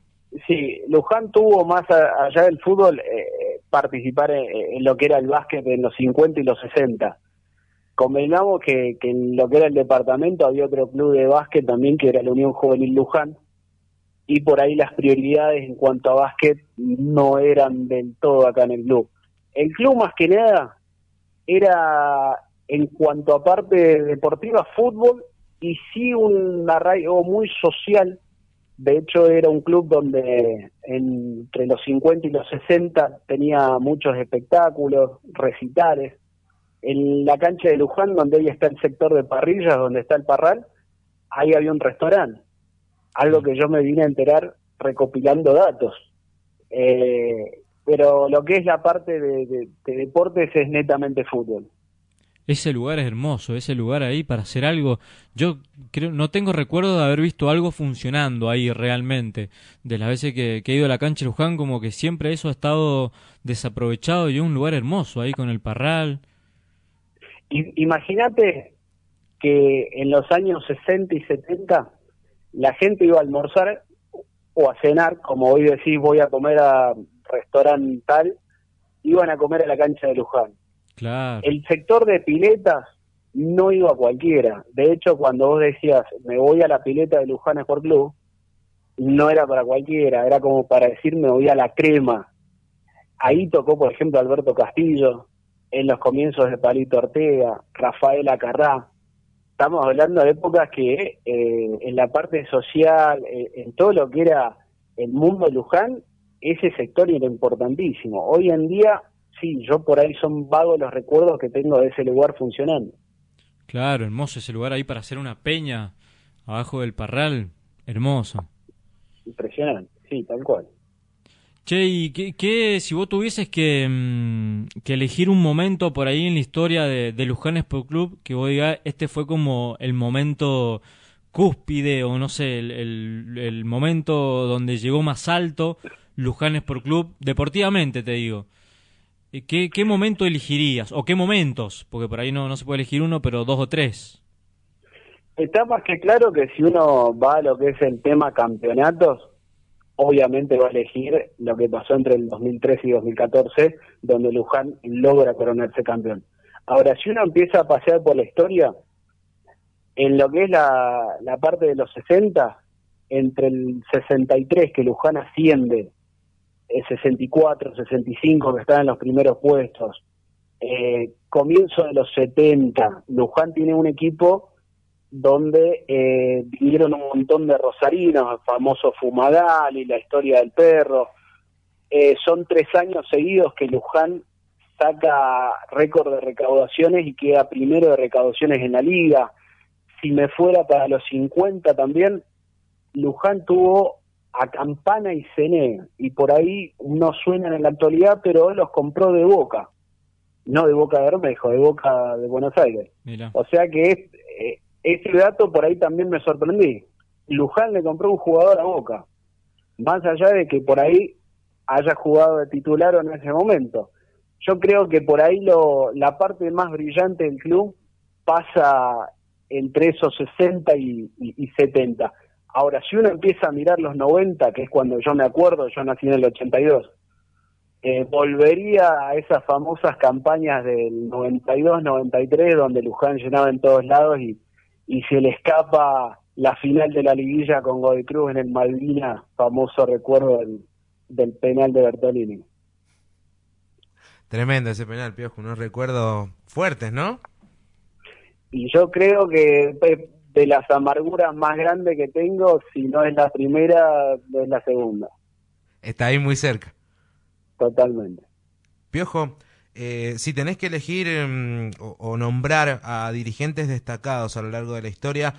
Speaker 9: Sí, Luján tuvo más allá del fútbol eh, participar en, en, lo que era el básquet en los 50 y los 60. Convenamos que, que, en lo que era el departamento había otro club de básquet también que era la Unión Juvenil Luján y por ahí las prioridades en cuanto a básquet no eran del todo acá en el club. El club más que nada era en cuanto a parte deportiva fútbol y sí un arraigo muy social de hecho, era un club donde entre los 50 y los 60 tenía muchos espectáculos, recitales. En la cancha de Luján, donde ahí está el sector de parrillas, donde está el parral, ahí había un restaurante. Algo que yo me vine a enterar recopilando datos. Eh, pero lo que es la parte de, de, de deportes es netamente fútbol
Speaker 8: ese lugar es hermoso, ese lugar ahí para hacer algo. Yo creo, no tengo recuerdo de haber visto algo funcionando ahí realmente. De las veces que, que he ido a la cancha de Luján, como que siempre eso ha estado desaprovechado y es un lugar hermoso ahí con el parral.
Speaker 9: Imagínate que en los años 60 y 70 la gente iba a almorzar o a cenar, como hoy decís voy a comer a restaurante tal, iban a comer a la cancha de Luján
Speaker 8: Claro.
Speaker 9: El sector de piletas no iba a cualquiera. De hecho, cuando vos decías, me voy a la pileta de Luján Sport Club, no era para cualquiera, era como para decir, me voy a la crema. Ahí tocó, por ejemplo, Alberto Castillo, en los comienzos de Palito Ortega, Rafael Acarrá. Estamos hablando de épocas que eh, en la parte social, eh, en todo lo que era el mundo de Luján, ese sector era importantísimo. Hoy en día sí, yo por ahí son vagos los recuerdos que tengo de ese lugar funcionando.
Speaker 8: Claro, hermoso ese lugar ahí para hacer una peña abajo del parral, hermoso.
Speaker 9: Impresionante, sí, tal cual.
Speaker 8: Che, ¿y qué, si vos tuvieses que, mm, que, elegir un momento por ahí en la historia de, de Luján Sport Club, que vos digas, este fue como el momento cúspide o no sé, el, el, el momento donde llegó más alto Luján Sport Club, deportivamente te digo. ¿Qué, ¿Qué momento elegirías? ¿O qué momentos? Porque por ahí no, no se puede elegir uno, pero dos o tres.
Speaker 9: Está más que claro que si uno va a lo que es el tema campeonatos, obviamente va a elegir lo que pasó entre el 2013 y 2014, donde Luján logra coronarse campeón. Ahora, si uno empieza a pasear por la historia, en lo que es la, la parte de los 60, entre el 63 que Luján asciende, el 64, 65 que están en los primeros puestos, eh, comienzo de los 70, Luján tiene un equipo donde eh, vinieron un montón de rosarinos, el famoso Fumadal y la historia del perro. Eh, son tres años seguidos que Luján saca récord de recaudaciones y queda primero de recaudaciones en la liga. Si me fuera para los 50 también, Luján tuvo a Campana y Cené, y por ahí no suenan en la actualidad, pero los compró de Boca, no de Boca de Bermejo, de Boca de Buenos Aires. O sea que es, ese dato por ahí también me sorprendí. Luján le compró un jugador a Boca, más allá de que por ahí haya jugado de titular en ese momento. Yo creo que por ahí lo, la parte más brillante del club pasa entre esos 60 y, y, y 70 Ahora, si uno empieza a mirar los 90, que es cuando yo me acuerdo, yo nací en el 82, eh, volvería a esas famosas campañas del 92-93, donde Luján llenaba en todos lados y, y se le escapa la final de la liguilla con Godoy Cruz en el Malvina, famoso recuerdo del, del penal de Bertolini.
Speaker 7: Tremendo ese penal, Piojo, unos recuerdos fuertes, ¿no?
Speaker 9: Y yo creo que de las amarguras más grandes que tengo, si no es la primera, es la segunda.
Speaker 7: Está ahí muy cerca.
Speaker 9: Totalmente.
Speaker 7: Piojo, eh, si tenés que elegir mm, o, nombrar a dirigentes destacados a lo largo de la historia,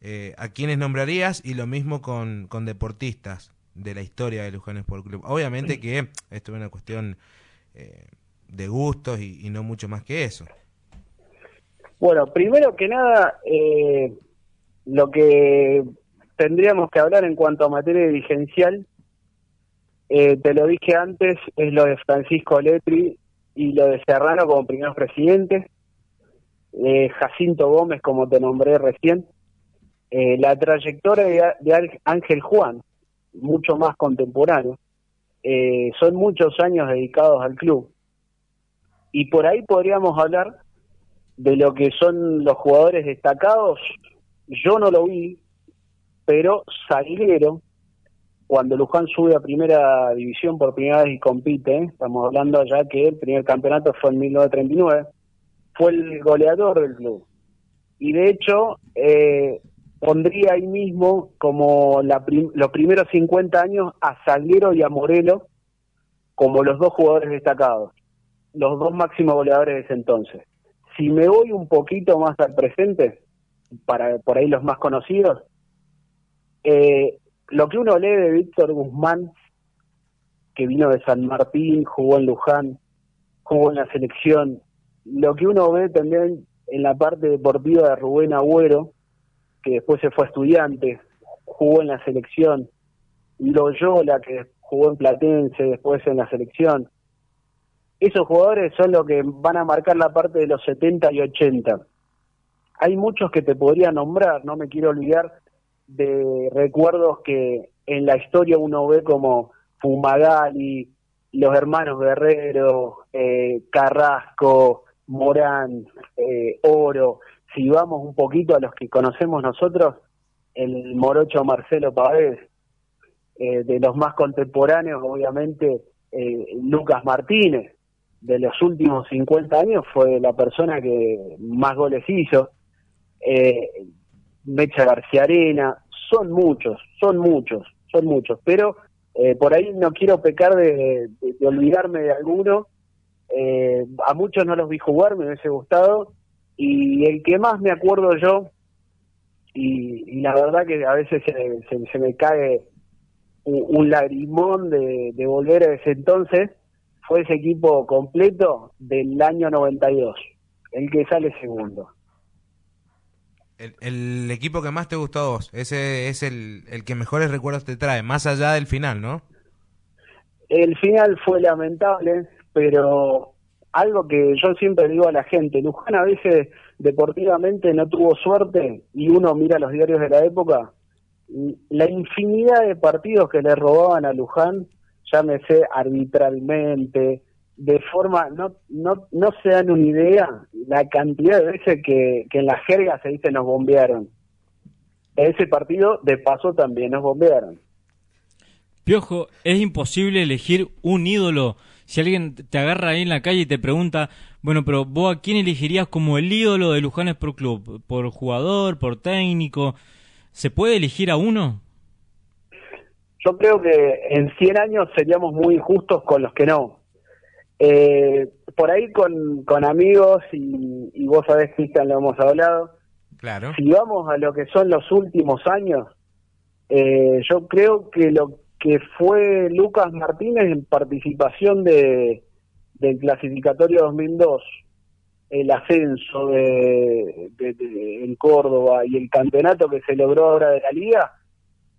Speaker 7: eh, ¿a quiénes nombrarías? Y lo mismo con, con deportistas de la historia de Luján Sport Club. Obviamente que esto es una cuestión eh, de gustos y, y, no mucho más que eso.
Speaker 9: Bueno, primero que nada, eh, lo que tendríamos que hablar en cuanto a materia dirigencial, eh, te lo dije antes, es lo de Francisco Letri y lo de Serrano como primeros presidentes, eh, Jacinto Gómez como te nombré recién, eh, la trayectoria de, Ángel Juan, mucho más contemporáneo, eh, son muchos años dedicados al club. Y por ahí podríamos hablar de lo que son los jugadores destacados yo no lo vi, pero Salguero, cuando Luján sube a primera división por primera vez y compite, estamos hablando ya que el primer campeonato fue en 1939, fue el goleador del club. Y de hecho, eh, pondría ahí mismo como los primeros 50 años a Salguero y a Morelo como los dos jugadores destacados, los dos máximos goleadores de ese entonces. Si me voy un poquito más al presente, para por ahí los más conocidos. Eh, lo que uno lee de Víctor Guzmán, que vino de San Martín, jugó en Luján, jugó en la selección, lo que uno ve también en la parte deportiva de Rubén Agüero, que después se fue estudiante, jugó en la selección, Loyola, que jugó en Platense, después en la selección. Esos jugadores son los que van a marcar la parte de los 70 y 80 hay muchos que te podría nombrar, no me quiero olvidar de recuerdos que en la historia uno ve como Fumagali, los hermanos Guerrero, eh, Carrasco, Morán, eh, Oro. Si vamos un poquito a los que conocemos nosotros, el morocho Marcelo Pavés, eh, de los más contemporáneos, obviamente, Lucas Martínez, de los últimos 50 años fue la persona que más goles hizo Mecha García Arena, son muchos, son muchos, son muchos, pero eh, por ahí no quiero pecar de, olvidarme de alguno, Eh, a muchos no los vi jugar, me hubiese gustado. Y el que más me acuerdo yo, y, la verdad que a veces se, se, me cae un, lagrimón de, de volver a ese entonces, fue ese equipo completo del año 92, el que sale segundo.
Speaker 7: El, equipo que más te gustó a vos, ese es el, el que mejores recuerdos te trae, más allá del final, ¿no?
Speaker 9: El final fue lamentable, pero algo que yo siempre digo a la gente, Luján a veces deportivamente no tuvo suerte y uno mira los diarios de la época, la infinidad de partidos que le robaban a Luján, llámese arbitralmente, de forma, no, no, no se dan una idea la cantidad de veces que, que en la jerga se dice nos bombearon. Ese partido, de paso, también nos bombearon.
Speaker 8: Piojo, es imposible elegir un ídolo. Si alguien te agarra ahí en la calle y te pregunta, bueno, pero vos a quién elegirías como el ídolo de Lujanes Pro Club? ¿Por jugador, por técnico? ¿Se puede elegir a uno?
Speaker 9: Yo creo que en 100 años seríamos muy injustos con los que no. Eh, por ahí con, con amigos, y, vos sabés, Cristian, lo hemos hablado.
Speaker 7: Claro.
Speaker 9: Si vamos a lo que son los últimos años, eh, yo creo que lo que fue Lucas Martínez en participación de del clasificatorio 2002, el ascenso de, de, en Córdoba y el campeonato que se logró ahora de la liga,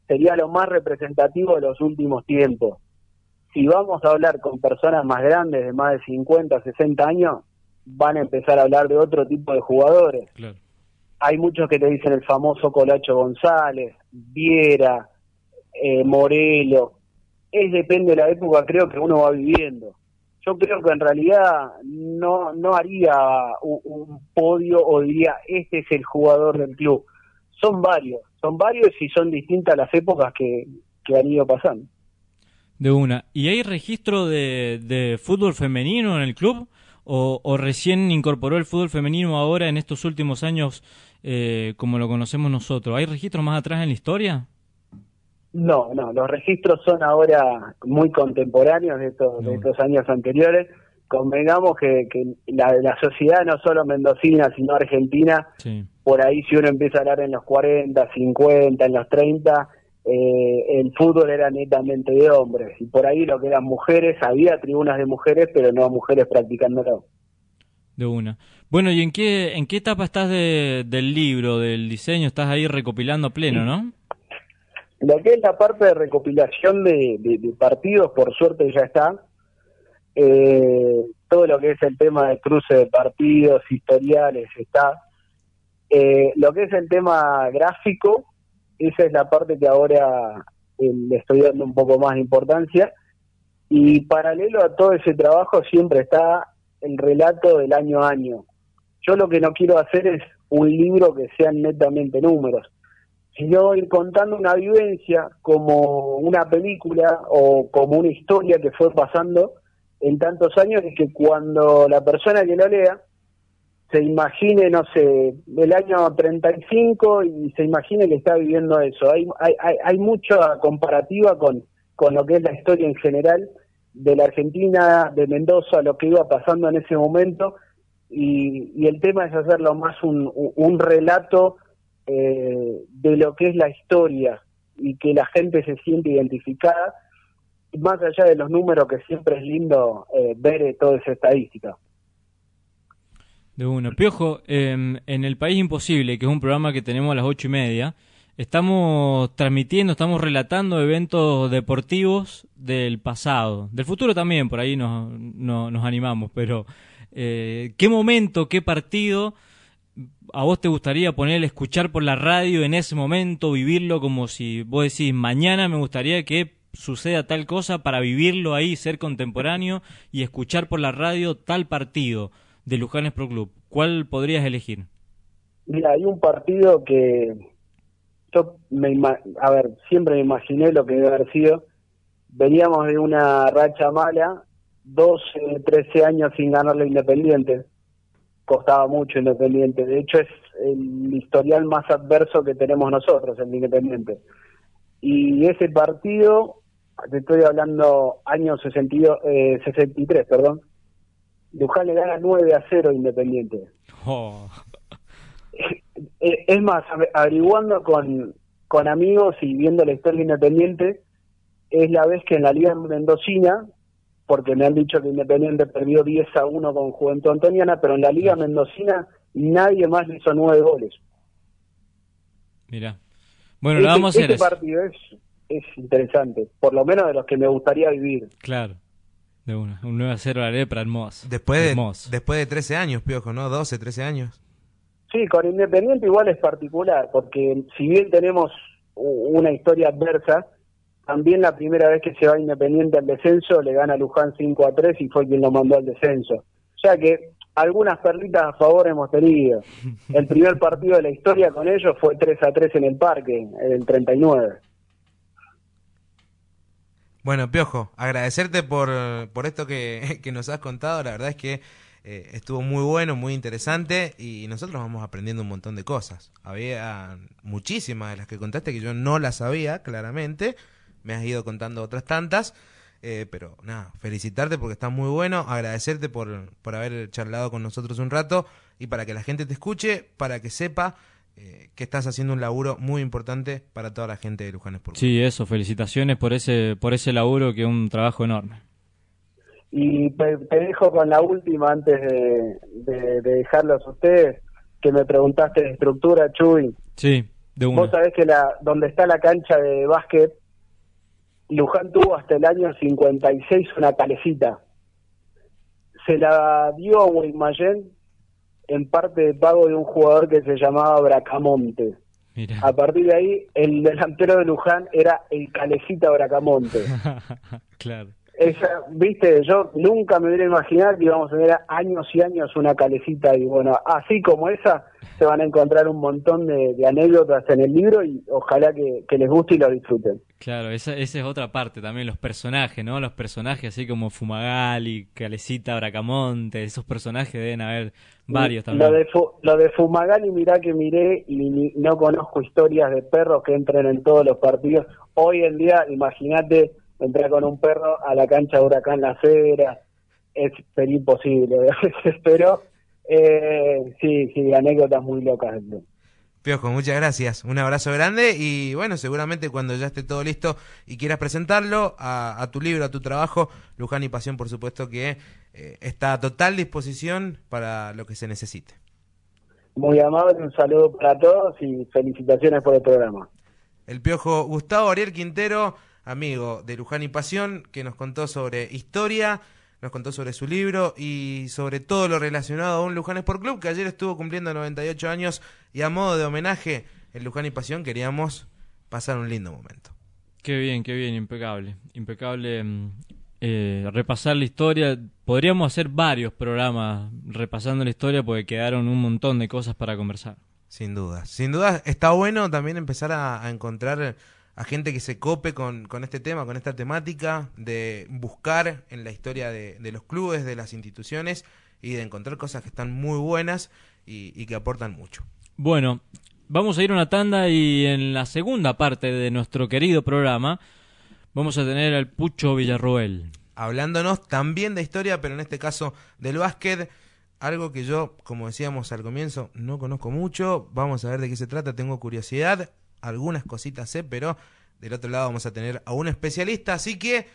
Speaker 9: sería lo más representativo de los últimos tiempos si vamos a hablar con personas más grandes, de más de 50, 60 años, van a empezar a hablar de otro tipo de jugadores. Hay muchos que te dicen el famoso Colacho González, Viera, eh, Morelo. Es depende de la época, creo que uno va viviendo. Yo creo que en realidad no, no haría un, podio o diría, este es el jugador del club. Son varios, son varios y son distintas las épocas que, que han ido pasando.
Speaker 8: De una. ¿Y hay registro de, fútbol femenino en el club? O, recién incorporó el fútbol femenino ahora en estos últimos años eh, como lo conocemos nosotros? ¿Hay registro más atrás en la historia?
Speaker 9: No, no, los registros son ahora muy contemporáneos de estos, de estos años anteriores. Convengamos que, que la, la sociedad no solo mendocina, sino argentina, por ahí si uno empieza a hablar en los 40, 50, en los 30, eh, el fútbol era netamente de hombres y por ahí lo que eran mujeres, había tribunas de mujeres, pero no mujeres practicándolo.
Speaker 8: De una. Bueno, ¿y en qué, en qué etapa estás del libro, del diseño? Estás ahí recopilando pleno, ¿no?
Speaker 9: Lo que es la parte de recopilación de, partidos, por suerte ya está. Eh, todo lo que es el tema de cruce de partidos, historiales, está. Eh, lo que es el tema gráfico, esa es la parte que ahora eh, le estoy dando un poco más de importancia. Y paralelo a todo ese trabajo siempre está el relato del año a año. Yo lo que no quiero hacer es un libro que sean netamente números, sino ir contando una vivencia como una película o como una historia que fue pasando en tantos años y que cuando la persona que lo lea se imagine, no sé, el año 35 y se imagine que está viviendo eso. Hay, hay, hay mucha comparativa con, con lo que es la historia en general de la Argentina, de Mendoza, lo que iba pasando en ese momento, y, y el tema es hacerlo más un, un relato eh, de lo que es la historia y que la gente se siente identificada, más allá de los números que siempre es lindo eh, ver toda esa estadística.
Speaker 8: De. Piojo, em, en El País Imposible, que es un programa que tenemos a las ocho y media, estamos transmitiendo, estamos relatando eventos deportivos del pasado, del futuro también, por ahí nos, nos, animamos, pero eh, ¿qué momento, qué partido a vos te gustaría poner, escuchar por la radio en ese momento, vivirlo como si vos decís, mañana me gustaría que suceda tal cosa para vivirlo ahí, ser contemporáneo y escuchar por la radio tal partido? De Lujanes Pro Club, ¿cuál podrías elegir?
Speaker 9: Mira, hay un partido que yo me a ver, siempre me imaginé lo que debe haber sido. Veníamos de una racha mala, 12, 13 años sin ganarle Independiente. Costaba mucho Independiente. De hecho, es el historial más adverso que tenemos nosotros, el Independiente. Y ese partido, te estoy hablando año 62, eh, 63, perdón, Luján le gana 9 a 0 a Independiente.
Speaker 8: Oh,
Speaker 9: Eh, Es más, ave- averiguando con, con amigos y viendo la historia de Independiente, es la vez que en la Liga Mendocina, porque me han dicho que Independiente perdió 10 a 1 con Juventud Antoniana, pero en la Liga Mendocina nadie más le hizo 9 goles.
Speaker 8: mira. Bueno,
Speaker 9: Este-
Speaker 8: lo vamos a hacer
Speaker 9: este partido es, es interesante, por lo menos de los que me gustaría vivir.
Speaker 8: Claro. De una. Un 9 a 0 a la lepra hermoso.
Speaker 7: Después de,
Speaker 8: Hermoso.
Speaker 7: después de 13 años, Piojo, ¿no? 12, 13 años.
Speaker 9: Sí, con Independiente igual es particular, porque si bien tenemos una historia adversa, también la primera vez que se va Independiente al descenso le gana Luján 5 a 3 y fue quien lo mandó al descenso. O sea que algunas perlitas a favor hemos tenido. El primer partido de la historia con ellos fue 3 a 3 en el parque, en el 39.
Speaker 7: Bueno, Piojo, agradecerte por, por esto que, que nos has contado. La verdad es que eh, estuvo muy bueno, muy interesante y nosotros vamos aprendiendo un montón de cosas. Había muchísimas de las que contaste que yo no las sabía, claramente. Me has ido contando otras tantas. eh, pero nada, felicitarte porque está muy bueno, agradecerte por, por haber charlado con nosotros un rato y para que la gente te escuche, para que sepa eh, que estás haciendo un laburo muy importante para toda la gente de Luján Sport.
Speaker 8: Sí, eso. Felicitaciones por ese, por ese laburo que es un trabajo enorme.
Speaker 9: Y te, dejo con la última antes de, de- de dejarlos a ustedes, que me preguntaste de estructura, Chuy.
Speaker 8: Sí, de una.
Speaker 9: Vos sabés que la, donde está la cancha de básquet, Luján tuvo hasta el año 56 una calecita. Se la dio a Guaymallén en parte de pago de un jugador que se llamaba Bracamonte.
Speaker 8: Mira.
Speaker 9: A partir de ahí, el delantero de Luján era el calecita Bracamonte.
Speaker 8: claro.
Speaker 9: Esa, viste, yo nunca me hubiera imaginado que íbamos a tener años y años una calecita y bueno, así como esa, se van a encontrar un montón de, de anécdotas en el libro y ojalá que, que les guste y lo disfruten.
Speaker 8: Claro, esa, esa es otra parte también, los personajes, ¿no? Los personajes así como Fumagalli, Calecita, Bracamonte, esos personajes deben haber varios
Speaker 9: Lo
Speaker 8: también.
Speaker 9: de, Fu- lo de Fumagalli, mirá que miré y ni- no conozco historias de perros que entren en todos los partidos. Hoy en día, imagínate entrar con un perro a la cancha de Huracán La Fera, es imposible pero eh, sí, sí, anécdotas muy locas.
Speaker 7: Piojo, muchas gracias. Un abrazo grande y bueno, seguramente cuando ya esté todo listo y quieras presentarlo a, a tu libro, a tu trabajo, Luján y Pasión, por supuesto que eh, está a total disposición para lo que se necesite.
Speaker 9: Muy amable, un saludo para todos y felicitaciones por el programa.
Speaker 7: El Piojo Gustavo Ariel Quintero, amigo de Luján y Pasión, que nos contó sobre historia, nos contó sobre su libro y sobre todo lo relacionado a un Luján Sport Club que ayer estuvo cumpliendo 98 años y a modo de homenaje en Luján y Pasión queríamos pasar un lindo momento.
Speaker 8: Qué bien, qué bien, impecable. Impecable mm, eh, repasar la historia. Podríamos hacer varios programas repasando la historia porque quedaron un montón de cosas para conversar.
Speaker 7: Sin duda. Sin duda está bueno también empezar a, a encontrar a gente que se cope con, con este tema, con esta temática, de buscar en la historia de, de los clubes, de las instituciones y de encontrar cosas que están muy buenas y, y que aportan mucho.
Speaker 8: Bueno, vamos a ir a una tanda y en la segunda parte de nuestro querido programa vamos a tener al Pucho Villarroel.
Speaker 7: Hablándonos también de historia, pero en este caso del básquet, algo que yo, como decíamos al comienzo, no conozco mucho. Vamos a ver de qué se trata, tengo curiosidad, algunas cositas sé, pero del otro lado vamos a tener a un especialista, así que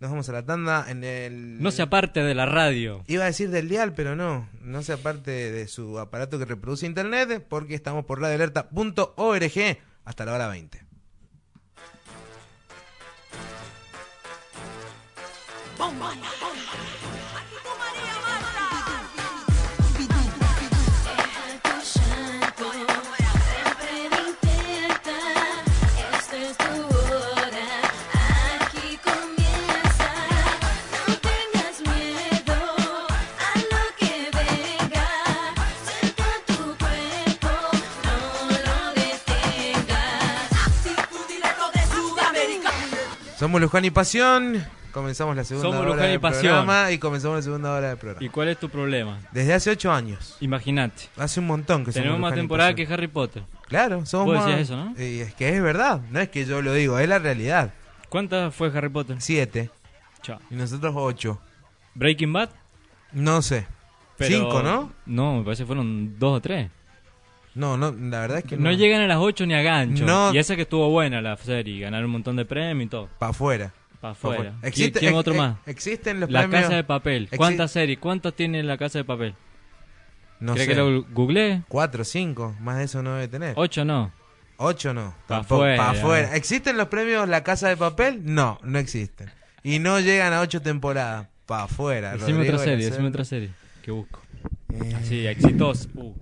Speaker 7: nos vamos a la tanda en el...
Speaker 8: No se aparte de la radio.
Speaker 7: Iba a decir del dial, pero no, no se aparte de su aparato que reproduce internet, porque estamos por radioalerta.org hasta la hora 20.
Speaker 10: Esta
Speaker 7: Somos Luján y Pasión, comenzamos la segunda
Speaker 8: Somos
Speaker 7: hora del
Speaker 8: Pasión.
Speaker 7: programa y comenzamos la segunda hora del programa.
Speaker 8: ¿Y cuál es tu problema?
Speaker 7: Desde hace ocho años.
Speaker 8: Imagínate.
Speaker 7: Hace un montón que
Speaker 8: Tenemos
Speaker 7: somos
Speaker 8: más
Speaker 7: Luján
Speaker 8: temporada que Harry Potter.
Speaker 7: Claro, somos
Speaker 8: Vos
Speaker 7: más-
Speaker 8: decías eso, ¿no?
Speaker 7: Y es que es verdad, no es que yo lo digo, es la realidad.
Speaker 8: ¿Cuántas fue Harry Potter?
Speaker 7: Siete.
Speaker 8: Chao.
Speaker 7: Y nosotros ocho.
Speaker 8: ¿Breaking Bad?
Speaker 7: No sé.
Speaker 8: Pero-
Speaker 7: Cinco, ¿no?
Speaker 8: No, me parece que fueron dos o tres.
Speaker 7: No, no, la verdad es que
Speaker 8: No,
Speaker 7: no.
Speaker 8: llegan a las 8 ni a gancho.
Speaker 7: No.
Speaker 8: Y esa que estuvo buena la serie, ganar un montón de premios y todo.
Speaker 7: Para afuera.
Speaker 8: Para
Speaker 7: Pa'
Speaker 8: afuera.
Speaker 7: afuera.
Speaker 8: ¿Quién,
Speaker 7: Existe-
Speaker 8: quién
Speaker 7: ex-
Speaker 8: otro más?
Speaker 7: existen los
Speaker 8: La
Speaker 7: premios-
Speaker 8: Casa de Papel. ¿Cuántas series? ¿Cuántas tiene la Casa de Papel?
Speaker 7: No
Speaker 8: ¿Cree
Speaker 7: sé.
Speaker 8: que lo googleé?
Speaker 7: Cuatro, cinco, más de eso no debe tener.
Speaker 8: Ocho no.
Speaker 7: Ocho no.
Speaker 8: Pa' afuera.
Speaker 7: pa' afuera. ¿Existen los premios La Casa de Papel? No, no existen. Y no llegan a ocho temporadas. Para afuera.
Speaker 8: Decime
Speaker 7: Rodrigo
Speaker 8: otra serie, decime otra serie. Que busco.
Speaker 7: Eh,
Speaker 8: Así, exitosa. Uh.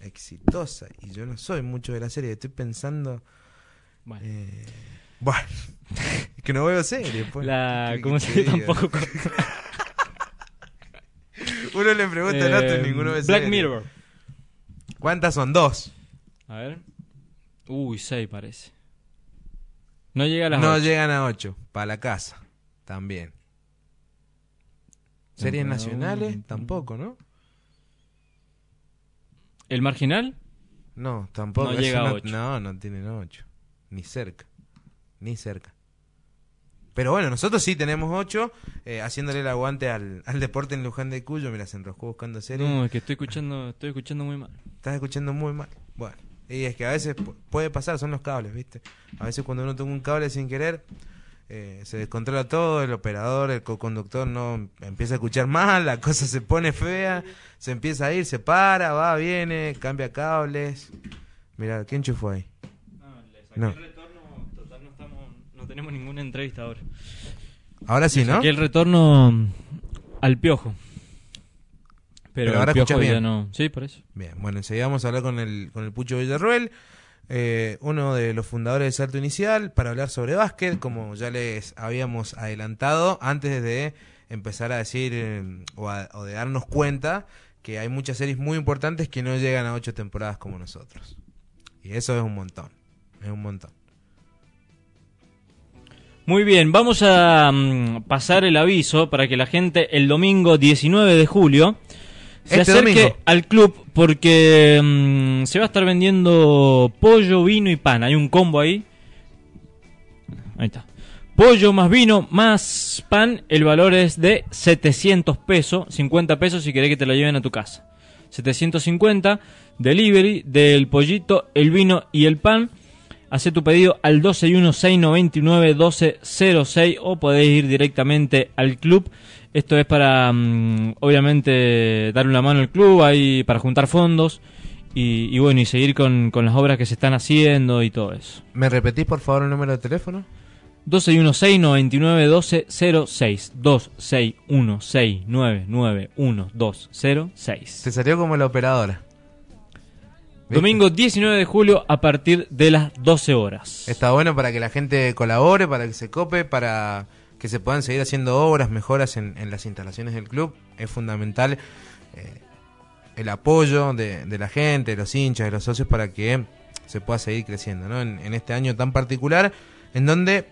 Speaker 7: Exitosa. Y yo no soy mucho de la serie. Estoy pensando.
Speaker 8: Bueno.
Speaker 7: Eh, bueno. es que no veo series. pues.
Speaker 8: La,
Speaker 7: ¿Qué
Speaker 8: ¿Cómo se tampoco?
Speaker 7: Uno le pregunta al otro y
Speaker 8: Eh,
Speaker 7: ninguno ve
Speaker 8: Black
Speaker 7: serie.
Speaker 8: Mirror.
Speaker 7: ¿Cuántas son? Dos.
Speaker 8: A ver. Uy, seis parece. No llega a las
Speaker 7: no
Speaker 8: ocho.
Speaker 7: llegan a ocho. Para la casa. También. Series nacionales, tampoco, ¿no?
Speaker 8: ¿El marginal?
Speaker 7: No, tampoco.
Speaker 8: No
Speaker 7: eso
Speaker 8: llega a
Speaker 7: no,
Speaker 8: ocho.
Speaker 7: No, no tienen ocho. Ni cerca. Ni cerca. Pero bueno, nosotros sí tenemos ocho, eh, haciéndole el aguante al, al deporte en Luján de Cuyo. Mira, se enroscó buscando series.
Speaker 8: No, es que estoy escuchando, estoy escuchando muy mal.
Speaker 7: Estás escuchando muy mal. Bueno, y es que a veces pu- puede pasar, son los cables, ¿viste? A veces cuando uno toma un cable sin querer, eh, se descontrola todo, el operador, el co-conductor no empieza a escuchar mal, la cosa se pone fea, se empieza a ir, se para, va, viene, cambia cables. Mira, ¿quién enchufó ahí? No.
Speaker 8: No tenemos ninguna entrevista ahora.
Speaker 7: Ahora sí, ¿no?
Speaker 8: Aquí el retorno al piojo. Pero,
Speaker 7: Pero ahora
Speaker 8: el ya
Speaker 7: bien.
Speaker 8: no. Sí, por eso.
Speaker 7: Bien, bueno, enseguida vamos a hablar con el, con el Pucho Villarruel, eh, uno de los fundadores de Salto Inicial, para hablar sobre básquet, como ya les habíamos adelantado, antes de empezar a decir eh, o, de darnos cuenta que hay muchas series muy importantes que no llegan a ocho temporadas como nosotros. Y eso es un montón, es un montón.
Speaker 8: Muy bien, vamos a mm, pasar el aviso para que la gente el domingo 19 de julio se
Speaker 7: Este
Speaker 8: acerque
Speaker 7: domingo.
Speaker 8: al club porque mm, se va a estar vendiendo pollo, vino y pan. Hay un combo ahí. Ahí está. Pollo más vino más pan, el valor es de 700 pesos, 50 pesos si querés que te lo lleven a tu casa. 750, delivery del pollito, el vino y el pan. Hace tu pedido al 1216991206 o podés ir directamente al club. Esto es para, mm, obviamente, darle una mano al club, ahí para juntar fondos y, y bueno, y seguir con, con las obras que se están haciendo y todo eso.
Speaker 7: ¿Me repetís por favor el número de teléfono?
Speaker 8: 1216991206 2616991206
Speaker 7: Te salió como la operadora.
Speaker 8: Domingo 19 de julio a partir de las 12 horas.
Speaker 7: Está bueno para que la gente colabore, para que se cope, para que se puedan seguir haciendo obras, mejoras en, en las instalaciones del club. Es fundamental eh, el apoyo de, de la gente, de los hinchas, de los socios, para que se pueda seguir creciendo ¿no? en, en este año tan particular, en donde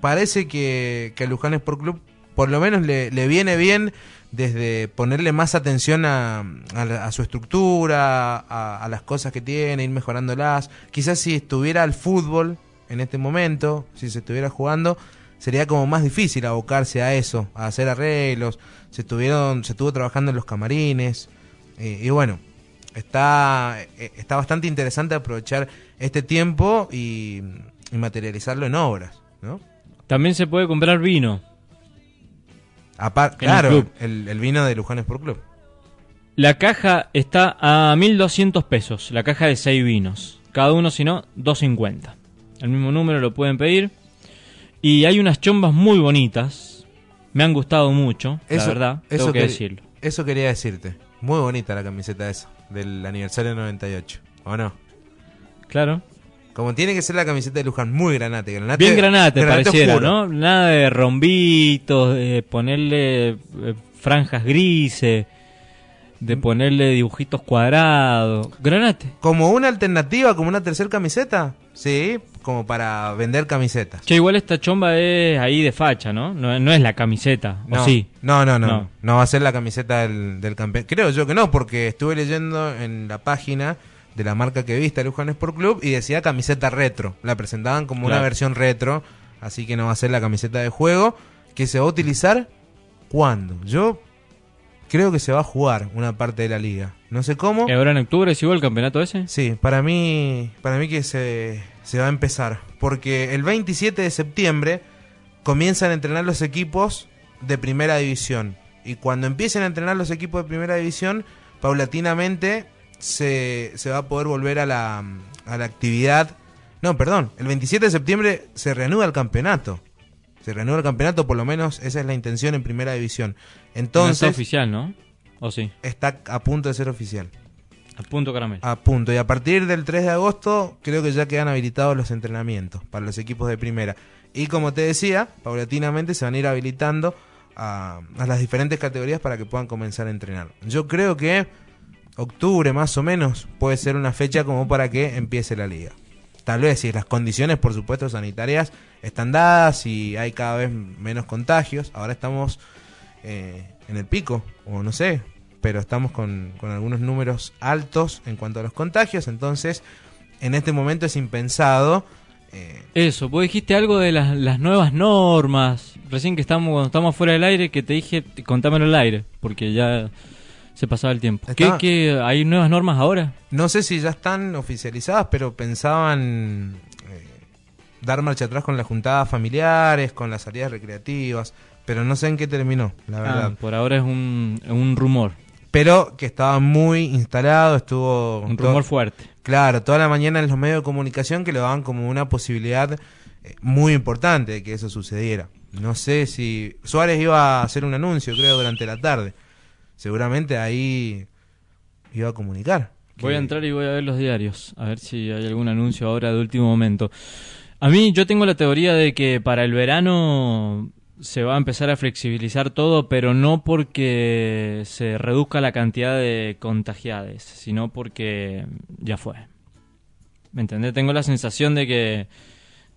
Speaker 7: parece que, que a Luján Sport Club por lo menos le, le viene bien desde ponerle más atención a, a su estructura, a, a las cosas que tiene, ir mejorándolas. Quizás si estuviera al fútbol en este momento, si se estuviera jugando, sería como más difícil abocarse a eso, a hacer arreglos. Se estuvieron, se estuvo trabajando en los camarines. eh, y bueno, está, eh, está bastante interesante aprovechar este tiempo y, y materializarlo en obras, ¿no?
Speaker 8: También se puede comprar vino.
Speaker 7: Apar-
Speaker 8: En el
Speaker 7: claro,
Speaker 8: club.
Speaker 7: el, el vino de Luján Sport Club.
Speaker 8: La caja está a 1200 pesos, la caja de 6 vinos. Cada uno, si no, 250. El mismo número lo pueden pedir. Y hay unas chombas muy bonitas. Me han gustado mucho, la verdad, tengo que decirlo.
Speaker 7: Eso quería decirte. Muy bonita la camiseta esa, del aniversario 98. ¿O no?
Speaker 8: Claro.
Speaker 7: Como tiene que ser la camiseta de Luján, muy granate. granate
Speaker 8: Bien granate, pareciera,
Speaker 7: oscuro.
Speaker 8: ¿no? Nada de rombitos, de ponerle eh, franjas grises, de
Speaker 7: Mm.
Speaker 8: ponerle dibujitos cuadrados. Granate.
Speaker 7: Como una alternativa, como una tercera camiseta. Sí, como para vender camisetas.
Speaker 8: Che, igual esta chomba es ahí de facha, ¿no? No, no es la camiseta, ¿o
Speaker 7: No,
Speaker 8: sí?
Speaker 7: no, no, no,
Speaker 8: No.
Speaker 7: no. va a ser la camiseta del, del campeón. Creo yo que no, porque estuve leyendo en la página de la marca que viste, Luján Sport Club, y decía camiseta retro. La presentaban como una versión retro, así que no va a ser la camiseta de juego, que se va a utilizar ¿cuándo? Yo creo que se va a jugar una parte de la liga. No sé cómo.
Speaker 8: ¿Y ahora en octubre sigo el campeonato ese?
Speaker 7: Sí, para mí, para mí que se, se va a empezar. Porque el 27 de septiembre comienzan a entrenar los equipos de primera división. Y cuando empiecen a entrenar los equipos de primera división, paulatinamente se, se va a poder volver a la, a la actividad. No, perdón, el 27 de septiembre se reanuda el campeonato. Se reanuda el campeonato, por lo menos esa es la intención en primera división.
Speaker 8: No
Speaker 7: Entonces,
Speaker 8: está oficial, ¿no? ¿O sí?
Speaker 7: está a punto de ser oficial.
Speaker 8: A punto caramelo.
Speaker 7: A punto. Y a partir del 3 de agosto creo que ya quedan habilitados los entrenamientos para los equipos de primera. Y como te decía, paulatinamente se van a ir habilitando a, las diferentes categorías para que puedan comenzar a entrenar. Yo creo que octubre más o menos puede ser una fecha como para que empiece la liga. Tal vez si las condiciones, por supuesto, sanitarias están dadas y hay cada vez menos contagios. Ahora estamos eh, en el pico, o no sé, pero estamos con, con algunos números altos en cuanto a los contagios. Entonces, en este momento es impensado. eh,
Speaker 8: Eso, vos dijiste algo de las, las nuevas normas. Recién que estamos, cuando estamos fuera del aire, que te dije, contámelo al aire, porque ya se pasaba el tiempo. ¿Qué, qué, hay nuevas normas ahora?
Speaker 7: No sé si ya están oficializadas, pero pensaban eh, dar marcha atrás con las juntadas familiares, con las salidas recreativas, pero no sé en qué terminó, la verdad.
Speaker 8: Ah, por ahora es un, un rumor.
Speaker 7: Pero que estaba muy instalado, estuvo...
Speaker 8: Un
Speaker 7: todo-
Speaker 8: rumor fuerte.
Speaker 7: Claro, toda la mañana en los medios de comunicación que lo daban como una posibilidad eh, muy importante de que eso sucediera. No sé si Suárez iba a hacer un anuncio, creo, durante la tarde. Seguramente ahí iba a comunicar.
Speaker 8: Voy a entrar y voy a ver los diarios, a ver si hay algún anuncio ahora de último momento. A mí yo tengo la teoría de que para el verano se va a empezar a flexibilizar todo, pero no porque se reduzca la cantidad de contagiados, sino porque ya fue. ¿Me entendés? Tengo la sensación de que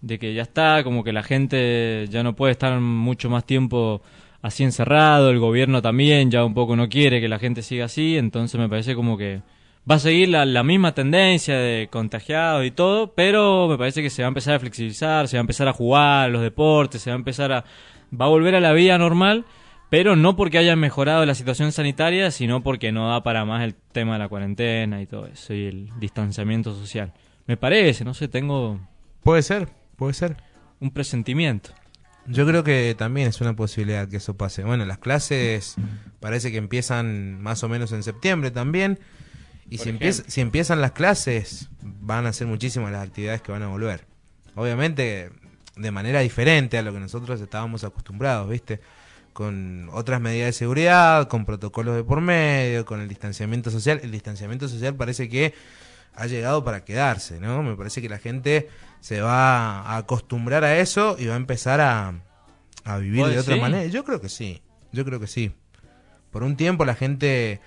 Speaker 8: de que ya está, como que la gente ya no puede estar mucho más tiempo así encerrado, el gobierno también ya un poco no quiere que la gente siga así, entonces me parece como que va a seguir la, la misma tendencia de contagiados y todo, pero me parece que se va a empezar a flexibilizar, se va a empezar a jugar los deportes, se va a empezar a... va a volver a la vida normal, pero no porque haya mejorado la situación sanitaria, sino porque no da para más el tema de la cuarentena y todo eso, y el distanciamiento social. Me parece, no sé, tengo
Speaker 7: Puede ser, puede ser.
Speaker 8: un presentimiento.
Speaker 7: Yo creo que también es una posibilidad que eso pase. Bueno, las clases parece que empiezan más o menos en septiembre también. Y
Speaker 8: Por
Speaker 7: si, empieza- si empiezan las clases, van a ser muchísimas las actividades que van a volver. Obviamente de manera diferente a lo que nosotros estábamos acostumbrados, ¿viste? Con otras medidas de seguridad, con protocolos de por medio, con el distanciamiento social. El distanciamiento social parece que ha llegado para quedarse, ¿no? Me parece que la gente se va a acostumbrar a eso y va a empezar a, a vivir
Speaker 8: ¿Vos
Speaker 7: de otra manera. Yo creo que sí, yo creo que sí. Por un tiempo la gente...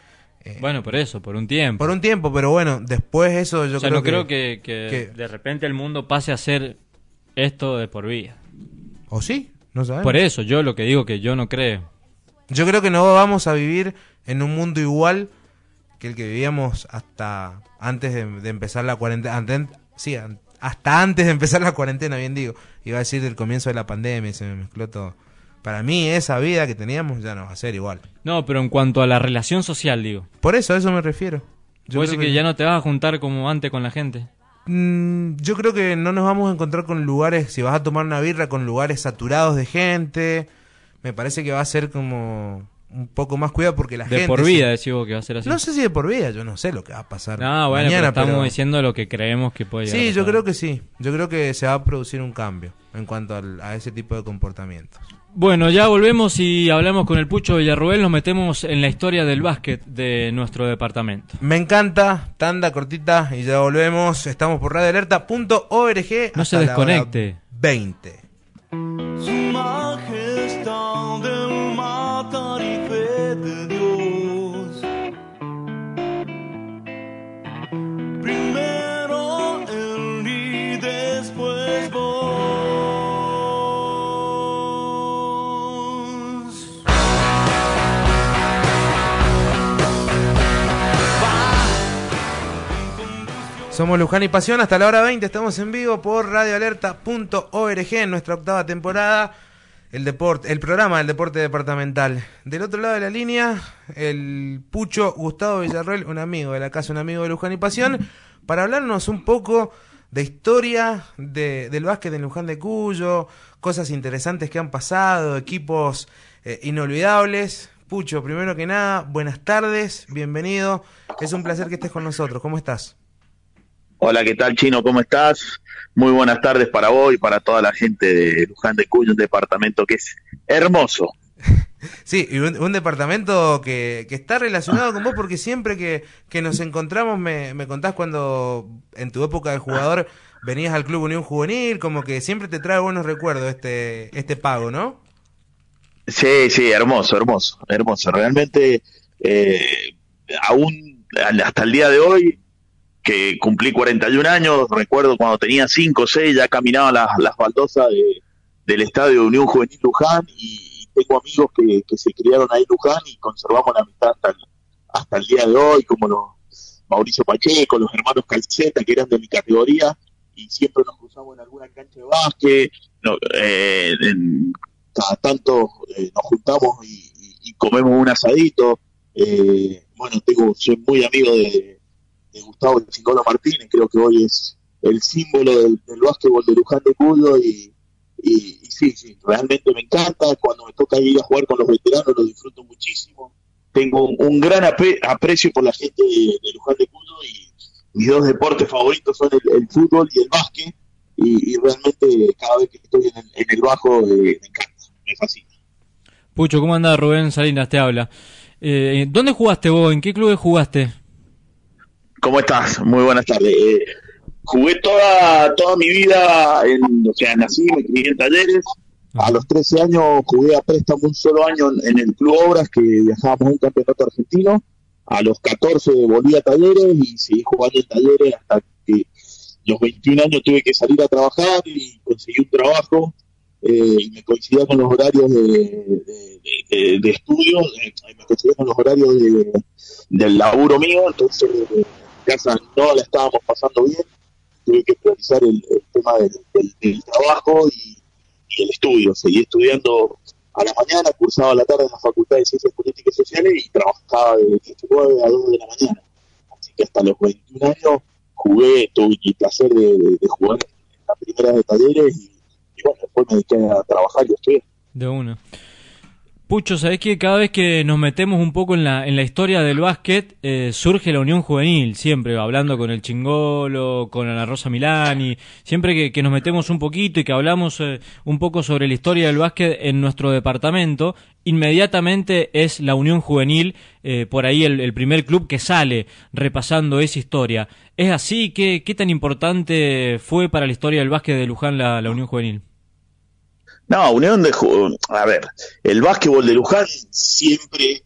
Speaker 7: eh,
Speaker 8: Bueno, por eso, por un tiempo.
Speaker 7: por un tiempo, pero bueno, después eso yo
Speaker 8: o sea,
Speaker 7: creo
Speaker 8: no
Speaker 7: que...
Speaker 8: creo que, que
Speaker 7: que-
Speaker 8: de repente el mundo pase a ser esto de por vida.
Speaker 7: ¿O sí? No sabemos.
Speaker 8: Por eso, yo lo que digo que yo no creo.
Speaker 7: Yo creo que no vamos a vivir en un mundo igual que el que vivíamos hasta antes de, de empezar la cuarentena. Antes, sí, hasta antes de empezar la cuarentena, bien digo. Iba a decir del comienzo de la pandemia y se me mezcló todo. Para mí, esa vida que teníamos ya no va a ser igual.
Speaker 8: No, pero en cuanto a la relación social, digo.
Speaker 7: Por eso, a eso me refiero. Yo
Speaker 8: ¿Vos
Speaker 7: creo
Speaker 8: decís que ya no te vas a juntar como antes con la gente?
Speaker 7: Mm, yo creo que no nos vamos a encontrar con lugares, si vas a tomar una birra, con lugares saturados de gente. Me parece que va a ser como un poco más cuidado porque la
Speaker 8: De
Speaker 7: gente...
Speaker 8: por
Speaker 7: se-
Speaker 8: vida, decís vos que va a ser así.
Speaker 7: No sé si de por vida, yo no sé lo que va a pasar
Speaker 8: No, bueno,
Speaker 7: mañana,
Speaker 8: pero estamos
Speaker 7: pero-
Speaker 8: diciendo lo que creemos que puede llegar
Speaker 7: Sí,
Speaker 8: a
Speaker 7: yo creo que sí. Yo creo que se va a producir un cambio en cuanto al- a ese tipo de comportamientos.
Speaker 8: Bueno, ya volvemos y hablamos con el Pucho Villarruel, nos metemos en la historia del básquet de nuestro departamento.
Speaker 7: Me encanta, tanda cortita y ya volvemos. Estamos por radioalerta.org.
Speaker 8: No se
Speaker 7: hasta la hora
Speaker 8: desconecte.
Speaker 7: 20. Somos Luján y Pasión hasta la hora 20. Estamos en vivo por radioalerta.org en nuestra octava temporada. el deporte, el programa del deporte departamental. Del otro lado de la línea, el Pucho Gustavo Villarroel, un amigo de la casa, un amigo de Luján y Pasión, para hablarnos un poco de historia de, del básquet en Luján de Cuyo, cosas interesantes que han pasado, equipos eh, inolvidables. Pucho, primero que nada, buenas tardes, bienvenido. Es un placer que estés con nosotros. ¿Cómo estás?
Speaker 11: Hola, ¿qué tal, Chino? ¿Cómo estás? Muy buenas tardes para vos y para toda la gente de Luján de Cuyo, un departamento que es hermoso.
Speaker 7: Sí, y un, un departamento que, que está relacionado con vos porque siempre que, que nos encontramos me, me contás cuando en tu época de jugador venías al Club Unión Juvenil, como que siempre te trae buenos recuerdos este, este pago, ¿no?
Speaker 11: Sí, sí, hermoso, hermoso, hermoso. Realmente, eh, aún hasta el día de hoy, que cumplí 41 años, recuerdo cuando tenía 5 o 6, ya caminaba las, las baldosas de- del estadio de Unión Juvenil Luján y, tengo amigos que, que se criaron ahí en Luján y conservamos la amistad hasta el, hasta el día de hoy, como los Mauricio Pacheco, los hermanos Calceta, que eran de mi categoría, y siempre nos cruzamos en alguna cancha de básquet, eh, cada tanto eh, nos juntamos y, y- y comemos un asadito. Eh, bueno, tengo, soy muy amigo de, Gustavo Chingolo Martínez, creo que hoy es el símbolo del, del básquetbol de Luján de Cuyo y, sí, sí, realmente me encanta. Cuando me toca ir a jugar con los veteranos lo disfruto muchísimo. Tengo un, gran apre- aprecio por la gente de, de Luján de Cuyo y mis dos deportes favoritos son el, fútbol y el básquet y, realmente cada vez que estoy en el, en el bajo eh, me encanta, me fascina.
Speaker 8: Pucho, ¿cómo anda Rubén Salinas? Te habla. Eh, ¿Dónde jugaste vos? ¿En qué clubes jugaste?
Speaker 11: ¿Cómo estás? Muy buenas tardes. Eh, jugué toda toda mi vida, en, o sea, nací, me crié en talleres. A los 13 años jugué a préstamo un solo año en, en el Club Obras, que viajábamos un campeonato argentino. A los 14 volví a talleres y seguí jugando en talleres hasta que los 21 años tuve que salir a trabajar y conseguí un trabajo eh, y me coincidía con los horarios de, de, de- de estudio, eh, me coincidía con los horarios de, del laburo mío, entonces en casa no la estábamos pasando bien, tuve que priorizar el, tema del, trabajo y, el estudio. Seguí estudiando a la mañana, cursaba a la tarde en la Facultad de Ciencias Políticas y Sociales y trabajaba de 19 a 2 de la mañana. Así que hasta los 21 años jugué, tuve el placer de, jugar en la primera de talleres y, bueno, después me dediqué a trabajar y estudiar.
Speaker 8: De una. Pucho, sabés que cada vez que nos metemos un poco en la, en la historia del básquet, eh, surge la Unión Juvenil, siempre hablando con el Chingolo, con Ana Rosa Milani, siempre que, que nos metemos un poquito y que hablamos eh, un poco sobre la historia del básquet en nuestro departamento, inmediatamente es la Unión Juvenil, eh, por ahí el, el primer club que sale repasando esa historia. ¿Es así? ¿Qué, qué tan importante fue para la historia del básquet de Luján la, la Unión Juvenil?
Speaker 11: No, Unión de a ver, el básquetbol de Luján siempre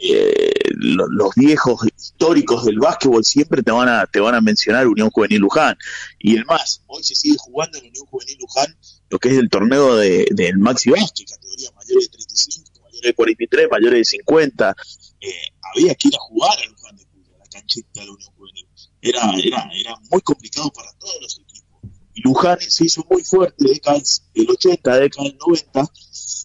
Speaker 11: eh, lo- los viejos históricos del básquetbol siempre te van a te van a mencionar Unión Juvenil Luján y el más, hoy se sigue jugando en Unión Juvenil Luján lo que es el torneo de, del Maxi categoría mayores de 35, mayores de 43, mayores de 50, eh, había que ir a jugar a Luján de Cuyo, a la canchita de la Unión Juvenil. Era, era, era muy complicado para todos los. Luján se hizo muy fuerte década del 80, década del 90,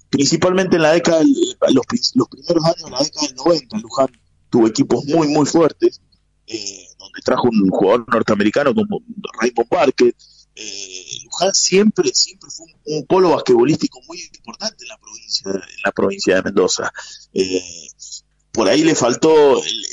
Speaker 11: principalmente en la década, del- los, pri- los primeros años de la década del 90. Luján tuvo equipos muy, muy fuertes, eh, donde trajo un jugador norteamericano como Raymond Parker. Eh, Luján siempre, siempre fue un, polo basquetbolístico muy importante en la provincia, en la provincia de Mendoza. Eh, por ahí le faltó el-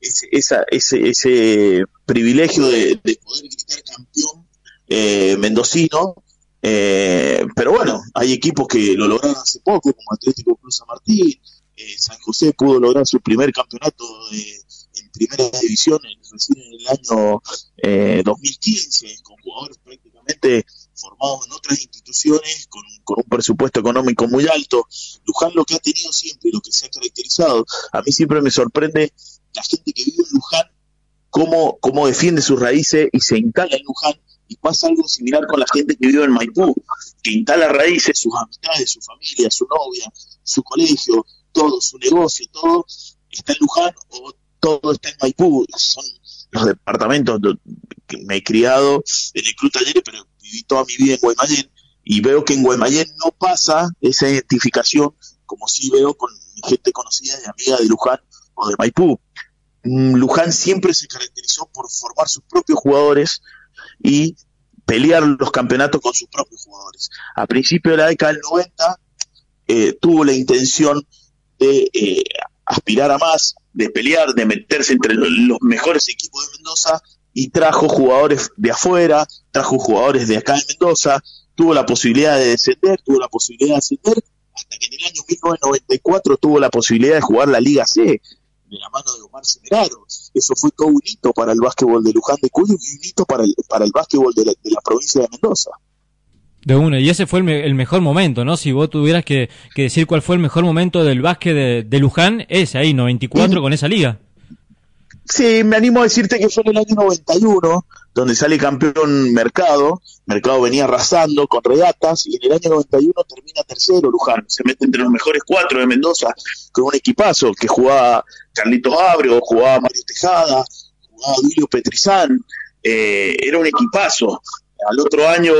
Speaker 11: ese, esa- ese, ese privilegio de, de poder gritar campeón eh, mendocino, eh, pero bueno, hay equipos que lo lograron hace poco, como Atlético Cruz San Martín, eh, San José pudo lograr su primer campeonato de- en primera división en, recién en el año eh, 2015, con jugadores prácticamente formados en otras instituciones, con, con un presupuesto económico muy alto. Luján lo que ha tenido siempre, lo que se ha caracterizado, a mí siempre me sorprende la gente que vive en Luján, cómo, cómo defiende sus raíces y se instala en Luján, y pasa algo similar con la gente que vive en Maipú, que instala raíces, sus amistades, su familia, su novia, su colegio, todo, su negocio, todo está en Luján o todo está en Maipú. Son los departamentos do- que me he criado en el Club Talleres, pero viví toda mi vida en Guaymallén. y veo que en Guaymallén no pasa esa identificación como sí veo con gente conocida y amiga de Luján o de Maipú. Mm, Luján siempre se caracterizó por formar sus propios jugadores y pelear los campeonatos con sus propios jugadores. A principios de la década del 90 eh, tuvo la intención de eh, aspirar a más, de pelear, de meterse entre lo- los mejores equipos de Mendoza y trajo jugadores de afuera, trajo jugadores de acá de Mendoza, tuvo la posibilidad de descender, tuvo la posibilidad de ascender, hasta que en el año 1994 tuvo la posibilidad de jugar la Liga C, de la mano de Omar Semeraro. Eso fue todo un hito para el básquetbol de Luján de Cuyo y un hito para el, para el básquetbol de la, de la provincia de Mendoza.
Speaker 8: De una, y ese fue el, me- el mejor momento, ¿no? Si vos tuvieras que, que decir cuál fue el mejor momento del básquet de, de Luján, ese ahí, 94 con esa liga.
Speaker 11: Sí, me animo a decirte que fue en el año 91, donde sale campeón Mercado. Mercado venía arrasando con regatas y en el año 91 termina tercero Luján. Se mete entre los mejores cuatro de Mendoza con un equipazo que jugaba Carlitos Abreu, jugaba Mario Tejada, jugaba Duilio Petrizán. Eh, era un equipazo. Al otro año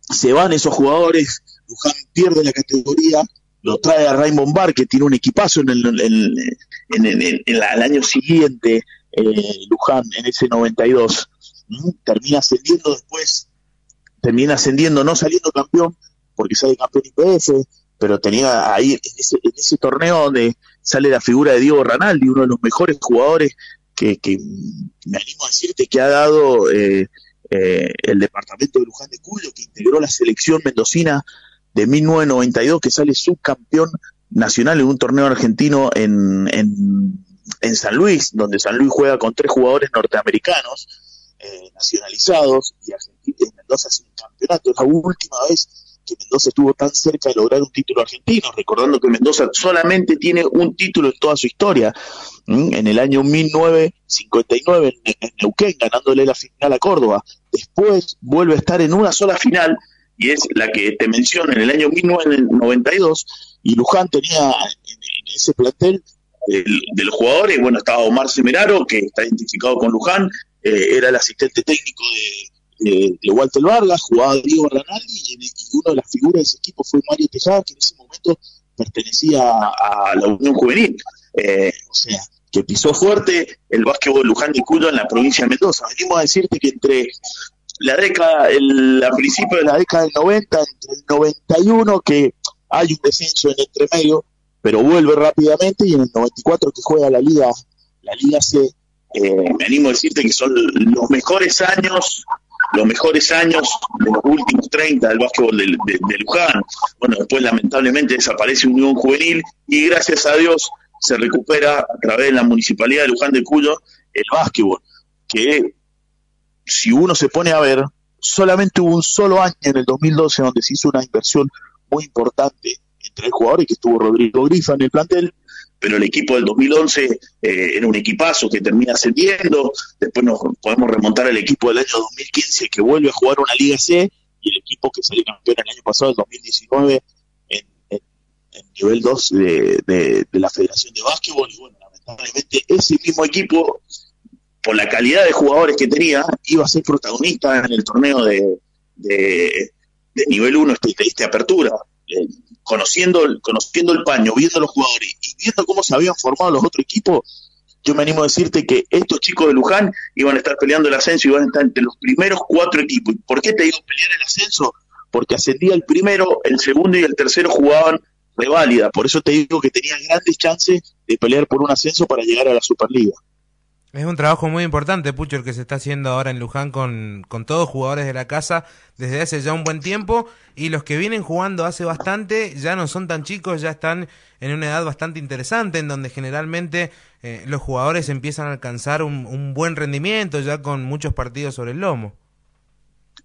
Speaker 11: se van esos jugadores, Luján pierde la categoría, lo trae a Raymond Bar, que tiene un equipazo en el, en, en- en- el año siguiente, eh, Luján, en ese 92. Termina ascendiendo después, termina ascendiendo, no saliendo campeón, porque sale campeón IPF, pero tenía ahí, en ese, en ese torneo donde sale la figura de Diego Ranaldi, uno de los mejores jugadores que, que me animo a decirte que ha dado eh, eh, el departamento de Luján de Cuyo, que integró la selección mendocina de 1992, que sale subcampeón nacional en un torneo argentino en, en, en San Luis, donde San Luis juega con tres jugadores norteamericanos eh, nacionalizados y Argentina y Mendoza un campeonato. Es la última vez que Mendoza estuvo tan cerca de lograr un título argentino, recordando que Mendoza solamente tiene un título en toda su historia, en el año 1959 en, en Neuquén, ganándole la final a Córdoba. Después vuelve a estar en una sola final, y es la que te menciono, en el año 1992, y Luján tenía en, ese plantel el- de los jugadores, bueno, estaba Omar Semeraro, que está identificado con Luján, eh, era el asistente técnico de, de- Walter Vargas, jugaba Diego Ranaldi, y, y una de las figuras de ese equipo fue Mario Tejada, que en ese momento pertenecía a, la Unión Juvenil. Eh, o sea, que pisó fuerte el básquetbol Luján de Cuyo en la provincia de Mendoza. Venimos a decirte que entre la década, el, a principios de la década del 90, entre el 91, que hay un descenso en entre medio, pero vuelve rápidamente, y en el 94 que juega la Liga, la Liga C, eh, me animo a decirte que son los mejores años, los mejores años de los últimos 30 del básquetbol de, Luján. Bueno, después lamentablemente desaparece Unión Juvenil y gracias a Dios se recupera a través de la Municipalidad de Luján de Cuyo el básquetbol, que si uno se pone a ver, solamente hubo un solo año en el 2012 donde se hizo una inversión muy importante entre jugadores, que estuvo Rodrigo Grifa en el plantel, pero el equipo del 2011 eh, era un equipazo que termina ascendiendo, después nos podemos remontar al equipo del año 2015 que vuelve a jugar una Liga C, y el equipo que salió campeón el año pasado, el 2019, en, en- en nivel 2 de, la Federación de Básquetbol, y bueno, lamentablemente ese mismo equipo por la calidad de jugadores que tenía, iba a ser protagonista en el torneo de, de, nivel 1 este, de esta apertura. Eh, conociendo, el- conociendo el paño, viendo los jugadores y viendo cómo se habían formado los otros equipos, yo me animo a decirte que estos chicos de Luján iban a estar peleando el ascenso y iban a estar entre los primeros cuatro equipos. ¿Y ¿Por qué te digo pelear el ascenso? Porque ascendía el primero, el segundo y el tercero jugaban reválida. Por eso te digo que tenían grandes chances de pelear por un ascenso para llegar a la Superliga.
Speaker 7: Es un trabajo muy importante, Pucho, el que se está haciendo ahora en Luján con, con todos jugadores de la casa desde hace ya un buen tiempo y los que vienen jugando hace bastante ya no son tan chicos, ya están en una edad bastante interesante en donde generalmente eh, los jugadores empiezan a alcanzar un, un buen rendimiento ya con muchos partidos sobre el lomo.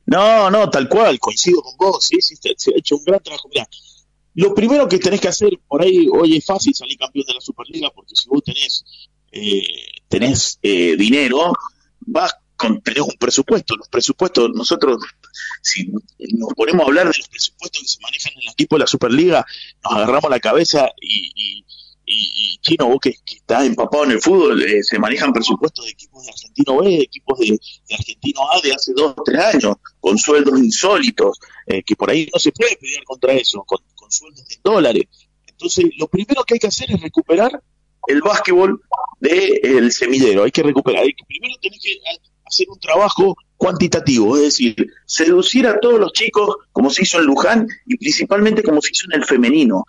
Speaker 11: No, no, tal cual, coincido con vos, sí, sí, se, ha hecho un gran trabajo. Mirá, lo primero que tenés que hacer, por ahí, hoy es fácil salir campeón de la Superliga, porque si vos tenés, eh, tenés eh, dinero, vas con, tenés un presupuesto. Los presupuestos, nosotros, si nos ponemos a hablar de los presupuestos que se manejan en el equipo de la Superliga, nos agarramos la cabeza y, y- y, Chino, vos que, que empapado en el fútbol, eh, se manejan presupuestos de equipos de Argentino B, de equipos de, de Argentino A de hace dos o tres años, con sueldos insólitos, eh, que por ahí no se puede pelear contra eso, con, con sueldos en dólares. Entonces, lo primero que hay que hacer es recuperar el básquetbol del semillero. Hay que recuperar. Hay que, primero tenés que hacer un trabajo cuantitativo, es decir, seducir a todos los chicos como se hizo en Luján y principalmente como se hizo en el femenino.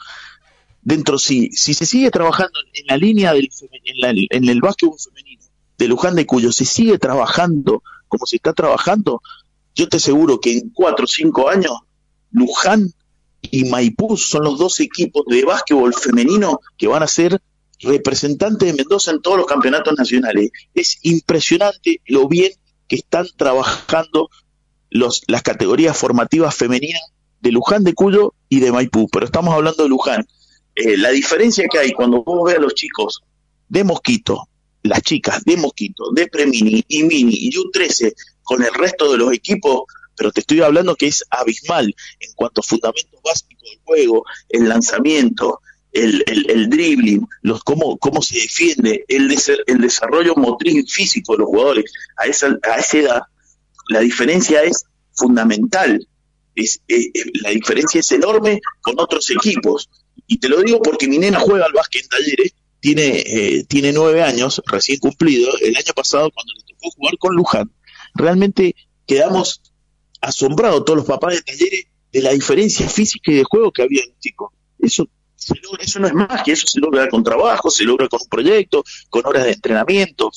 Speaker 11: Dentro, si, si se sigue trabajando en la línea del en, la- en el básquetbol femenino de Luján de Cuyo, se sigue trabajando como se está trabajando, yo te aseguro que en cuatro o cinco años, Luján y Maipú son los dos equipos de básquetbol femenino que van a ser representantes de Mendoza en todos los campeonatos nacionales. Es impresionante lo bien que están trabajando los, las categorías formativas femeninas de Luján de Cuyo y de Maipú, pero estamos hablando de Luján. Eh, la diferencia que hay cuando vos ves a los chicos de Mosquito, las chicas de Mosquito, de Premini y Mini y U13 con el resto de los equipos, pero te estoy hablando que es abismal en cuanto a fundamentos básicos del juego, el lanzamiento, el, el, el dribbling, los, cómo, cómo se defiende, el, des- el desarrollo motriz y físico de los jugadores. A esa, a esa edad, la diferencia es fundamental. Es, la diferencia es enorme con otros equipos. Y te lo digo porque mi nena juega al básquet en talleres, tiene, eh, tiene nueve años, recién cumplido. El año pasado, cuando le tocó jugar con Luján, realmente quedamos asombrados todos los papás de talleres de la diferencia física y de juego que había en el chico. Eso se logra, eso no es más que eso se logra con trabajo, se logra con un proyecto, con horas de entrenamiento.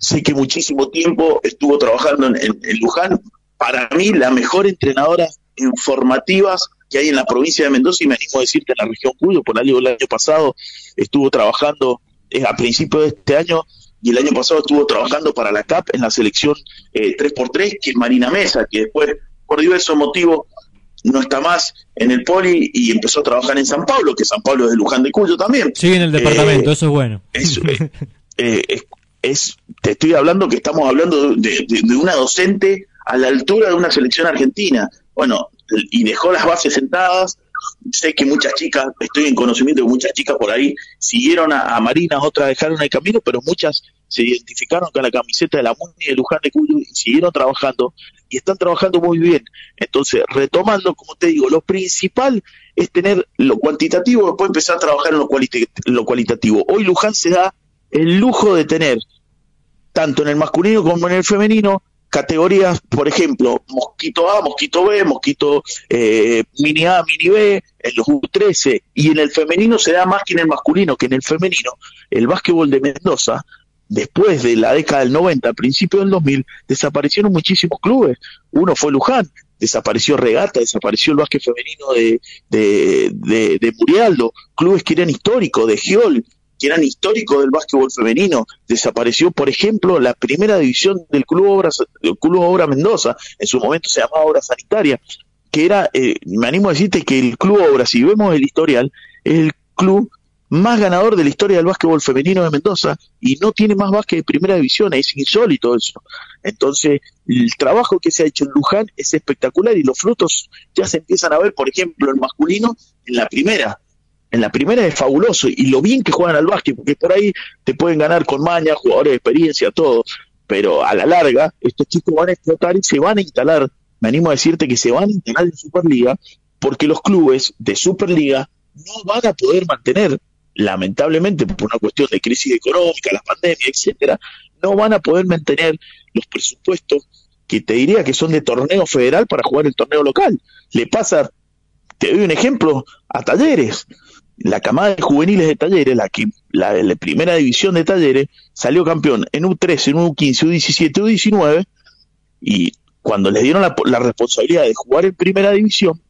Speaker 11: Sé que muchísimo tiempo estuvo trabajando en, en- en Luján. Para mí, la mejor entrenadora en formativas que hay en la provincia de Mendoza, y me animo a decirte en la región Cuyo, por algo el año pasado estuvo trabajando eh, a principios de este año y el año pasado estuvo trabajando para la CAP en la selección eh, 3x3, que es Marina Mesa, que después, por diversos motivos, no está más en el poli y empezó a trabajar en San Pablo, que San Pablo es de Luján de Cuyo también.
Speaker 8: Sigue en el departamento,
Speaker 11: Eh,
Speaker 8: eso es bueno.
Speaker 11: es, eh, eh, es, es- te estoy hablando que estamos hablando de, de- de una docente a la altura de una selección argentina. Bueno, y dejó las bases sentadas. Sé que muchas chicas, estoy en conocimiento de muchas chicas por ahí siguieron a, Marina, otras dejaron el camino, pero muchas se identificaron con la camiseta de la MUNI de Luján de Cuyo y siguieron trabajando y están trabajando muy bien. Entonces, retomando, como te digo, lo principal es tener lo cuantitativo, después empezar a trabajar en lo, lo cualitativo. Hoy Luján se da el lujo de tener, tanto en el masculino como en el femenino, categorías, por ejemplo, Mosquito A, Mosquito B, Mosquito eh, Mini A, Mini B, en los U13, y en el femenino se da más que en el masculino, que en el femenino, el básquetbol de Mendoza, después de la década del 90, a principios del 2000, desaparecieron muchísimos clubes. Uno fue Luján, desapareció Regata, desapareció el básquet femenino de, de, de, de Murialdo, clubes que eran históricos, de Giol, que eran históricos del básquetbol femenino. Desapareció, por ejemplo, la primera división del Club Obra, del Club Obra Mendoza, en su momento se llamaba Obra Sanitaria, que era, eh, me animo a decirte que el Club Obra, si vemos el historial, es el club más ganador de la historia del básquetbol femenino de Mendoza y no tiene más básquet de primera división, es insólito eso. Entonces, el trabajo que se ha hecho en Luján es espectacular y los frutos ya se empiezan a ver, por ejemplo, el masculino en la primera. En la primera es fabuloso y lo bien que juegan al básquet, porque por ahí te pueden ganar con maña, jugadores de experiencia, todo, pero a la larga estos chicos van a explotar y se van a instalar, me animo a decirte que se van a instalar en Superliga, porque los clubes de Superliga no van a poder mantener, lamentablemente por una cuestión de crisis económica, la pandemia, etcétera, no van a poder mantener los presupuestos que te diría que son de torneo federal para jugar el torneo local. Le pasa, te doy un ejemplo, a Talleres. La camada de juveniles de Talleres, la que la, primera división de Talleres, salió campeón en U13, en U15, U17, U19, y cuando les dieron la, la responsabilidad de jugar en primera división,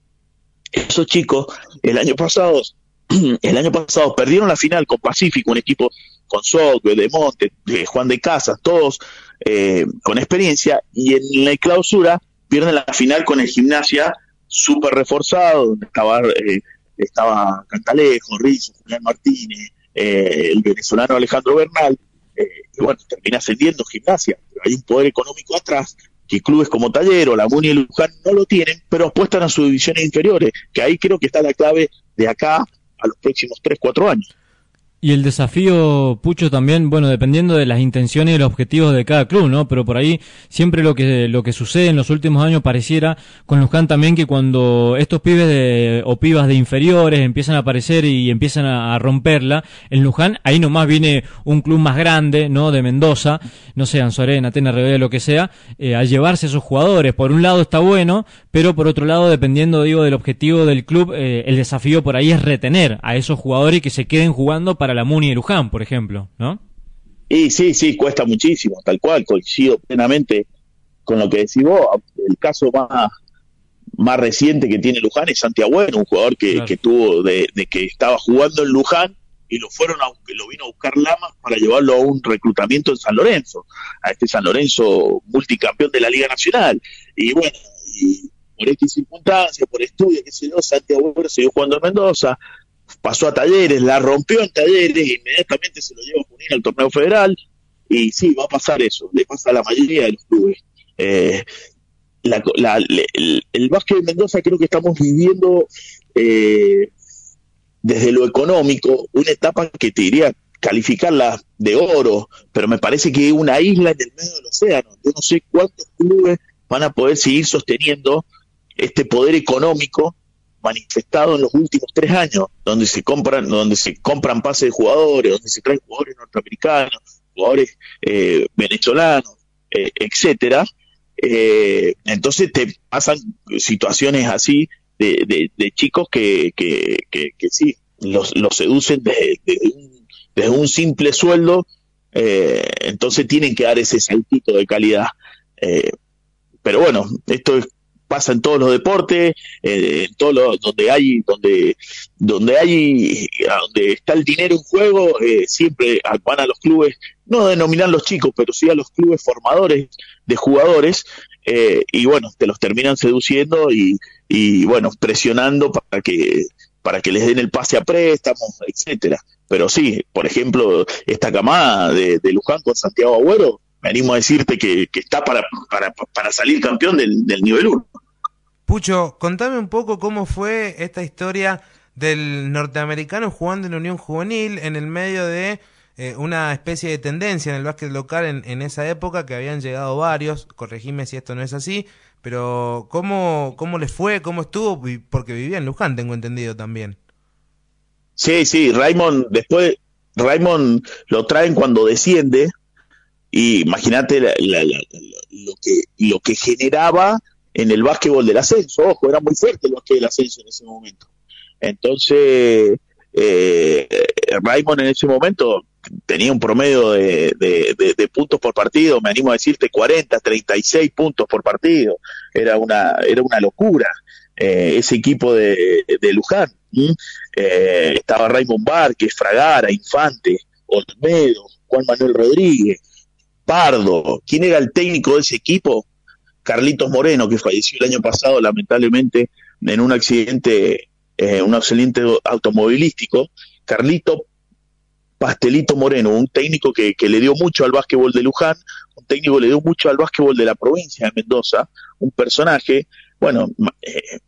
Speaker 11: esos chicos el año pasado el año pasado perdieron la final con Pacífico, un equipo con Socbe, de Monte, de Juan de Casas, todos eh, con experiencia, y en la clausura pierden la final con el Gimnasia súper reforzado, donde estaba, eh, estaba Cantalejo, Rizzo, Julián Martínez, eh, el venezolano Alejandro Bernal, eh, y bueno, termina ascendiendo Gimnasia, pero hay un poder económico atrás que clubes como Tallero, la Muni y Luján no lo tienen, pero apuestan a sus divisiones inferiores, que ahí creo que está la clave de acá a los próximos 3, 4 años.
Speaker 8: Y el desafío, Pucho, también, bueno, dependiendo de las intenciones y los objetivos de cada club, ¿no? Pero por ahí siempre lo que, lo que sucede en los últimos años pareciera con Luján también que cuando estos pibes de, o pibas de inferiores empiezan a aparecer y empiezan a, romperla, en Luján ahí nomás viene un club más grande, ¿no? De Mendoza, no sé, Anzorena, Atena, Revés, lo que sea, eh, a llevarse esos jugadores. Por un lado está bueno, pero por otro lado, dependiendo, digo, del objetivo del club, eh, el desafío por ahí es retener a esos jugadores y que se queden jugando para la Muni de Luján, por ejemplo, ¿no?
Speaker 11: Y sí, sí, cuesta muchísimo, tal cual, coincido plenamente con lo que decís vos. El caso más, más reciente que tiene Luján es Santiago, un jugador que,
Speaker 8: Claro.
Speaker 11: que tuvo de, de que estaba jugando en Luján y lo fueron a, lo vino a buscar Lamas para llevarlo a un reclutamiento en San Lorenzo, a este San Lorenzo multicampeón de la Liga Nacional. Y bueno, y por esta circunstancia, por estudio, qué sé yo, Santiago siguió jugando en Mendoza, pasó a Talleres, la rompió en Talleres, inmediatamente se lo lleva a Junín al torneo federal, y sí, va a pasar eso, le pasa a la mayoría de los clubes. Eh, la- la- el, el básquet de Mendoza creo que estamos viviendo eh, desde lo económico una etapa que te diría calificarla de oro, pero me parece que es una isla en el medio del océano. Yo no sé cuántos clubes van a poder seguir sosteniendo este poder económico manifestado en los últimos tres años, donde se compran, donde se compran pases de jugadores, donde se traen jugadores norteamericanos, jugadores eh, venezolanos, eh, etcétera. Eh, entonces te pasan situaciones así de, de- chicos que, que, que, sí, los, los seducen desde, desde un, desde un simple sueldo, eh, entonces tienen que dar ese saltito de calidad. Eh, pero bueno, esto es- pasa en todos los deportes, en todos los, donde hay, donde, donde hay, donde está el dinero en juego, eh, siempre van a los clubes, no a denominar los chicos, pero sí a los clubes formadores de jugadores, eh, y bueno, te los terminan seduciendo y, y bueno, presionando para que, para que les den el pase a préstamos, etcétera. Pero sí, por ejemplo, esta camada de, de Luján con Santiago Agüero, me animo a decirte que, que está para, para, para salir campeón del, del nivel 1.
Speaker 7: Pucho, contame un poco cómo fue esta historia del norteamericano jugando en Unión Juvenil en el medio de eh, una especie de tendencia en el básquet local en, en esa época que habían llegado varios, corregime si esto no es así, pero ¿cómo, cómo les fue? ¿Cómo estuvo? Porque vivía en Luján, tengo entendido también.
Speaker 11: Sí, sí, Raymond, después Raymond lo traen cuando desciende y imagínate lo, que, lo que generaba en el básquetbol del ascenso, ojo, era muy fuerte el básquet del ascenso en ese momento. Entonces, eh, Raymond en ese momento tenía un promedio de, de- puntos por partido, me animo a decirte 40, 36 puntos por partido, era una, era una locura eh, ese equipo de, Luján. Eh, estaba Raymond Várquez, Fragara, Infante, Olmedo, Juan Manuel Rodríguez, Pardo. ¿Quién era el técnico de ese equipo? Carlitos Moreno, que falleció el año pasado lamentablemente en un accidente, eh, un accidente automovilístico. Carlito Pastelito Moreno, un técnico que, que le dio mucho al básquetbol de Luján, un técnico que le dio mucho al básquetbol de la provincia de Mendoza, un personaje, bueno, eh,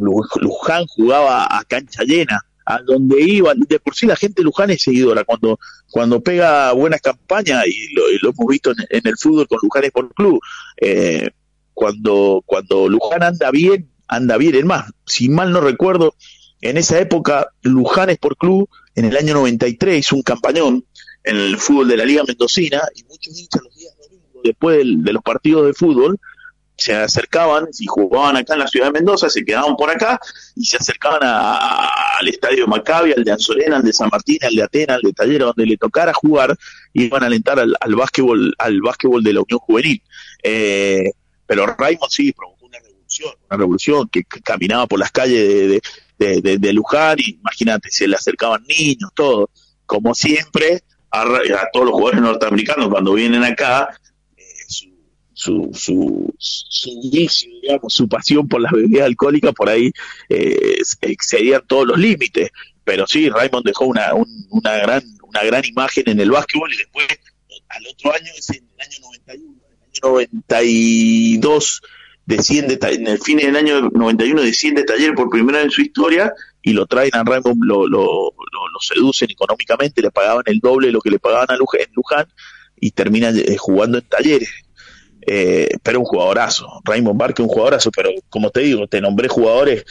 Speaker 11: Lu- Luján jugaba a cancha llena, a donde iba, de por sí la gente Luján es seguidora, cuando, cuando pega buenas campañas, y lo, y lo hemos visto en, el fútbol con Luján Sport Club, eh, cuando, cuando Luján anda bien, anda bien, es más, si mal no recuerdo, en esa época Luján Sport Club, en el año 93, hizo un campañón en el fútbol de la Liga Mendocina, y muchos hinchas los días domingos, después de los partidos de fútbol, se acercaban, si jugaban acá en la ciudad de Mendoza, se quedaban por acá y se acercaban a- al estadio Maccabi, al de Anzorena, al de San Martín, al de Atenas, al de Taller, donde le tocara jugar, y iban a alentar al, al básquetbol, al básquetbol de la Unión Juvenil. Eh, pero Raymond sí provocó una revolución, una revolución que, caminaba por las calles de, de, Luján, y imagínate, se le acercaban niños, todo. Como siempre, a todos los jugadores norteamericanos cuando vienen acá, su, su, su digamos, su pasión por las bebidas alcohólicas, por ahí eh, excedían todos los límites. Pero sí, Raymond dejó una, un- una, gran, una gran imagen en el básquetbol y después, al otro año, es en el año 91, en el año 92, desciende, en el fin del año 91 desciende Taller por primera vez en su historia y lo traen a Raymond, lo, lo, lo, lo seducen económicamente, le pagaban el doble de lo que le pagaban a Luján, en Luján y termina eh, jugando en talleres. Eh, pero un jugadorazo, Raymond Barque un jugadorazo, pero como te digo, te nombré jugadores,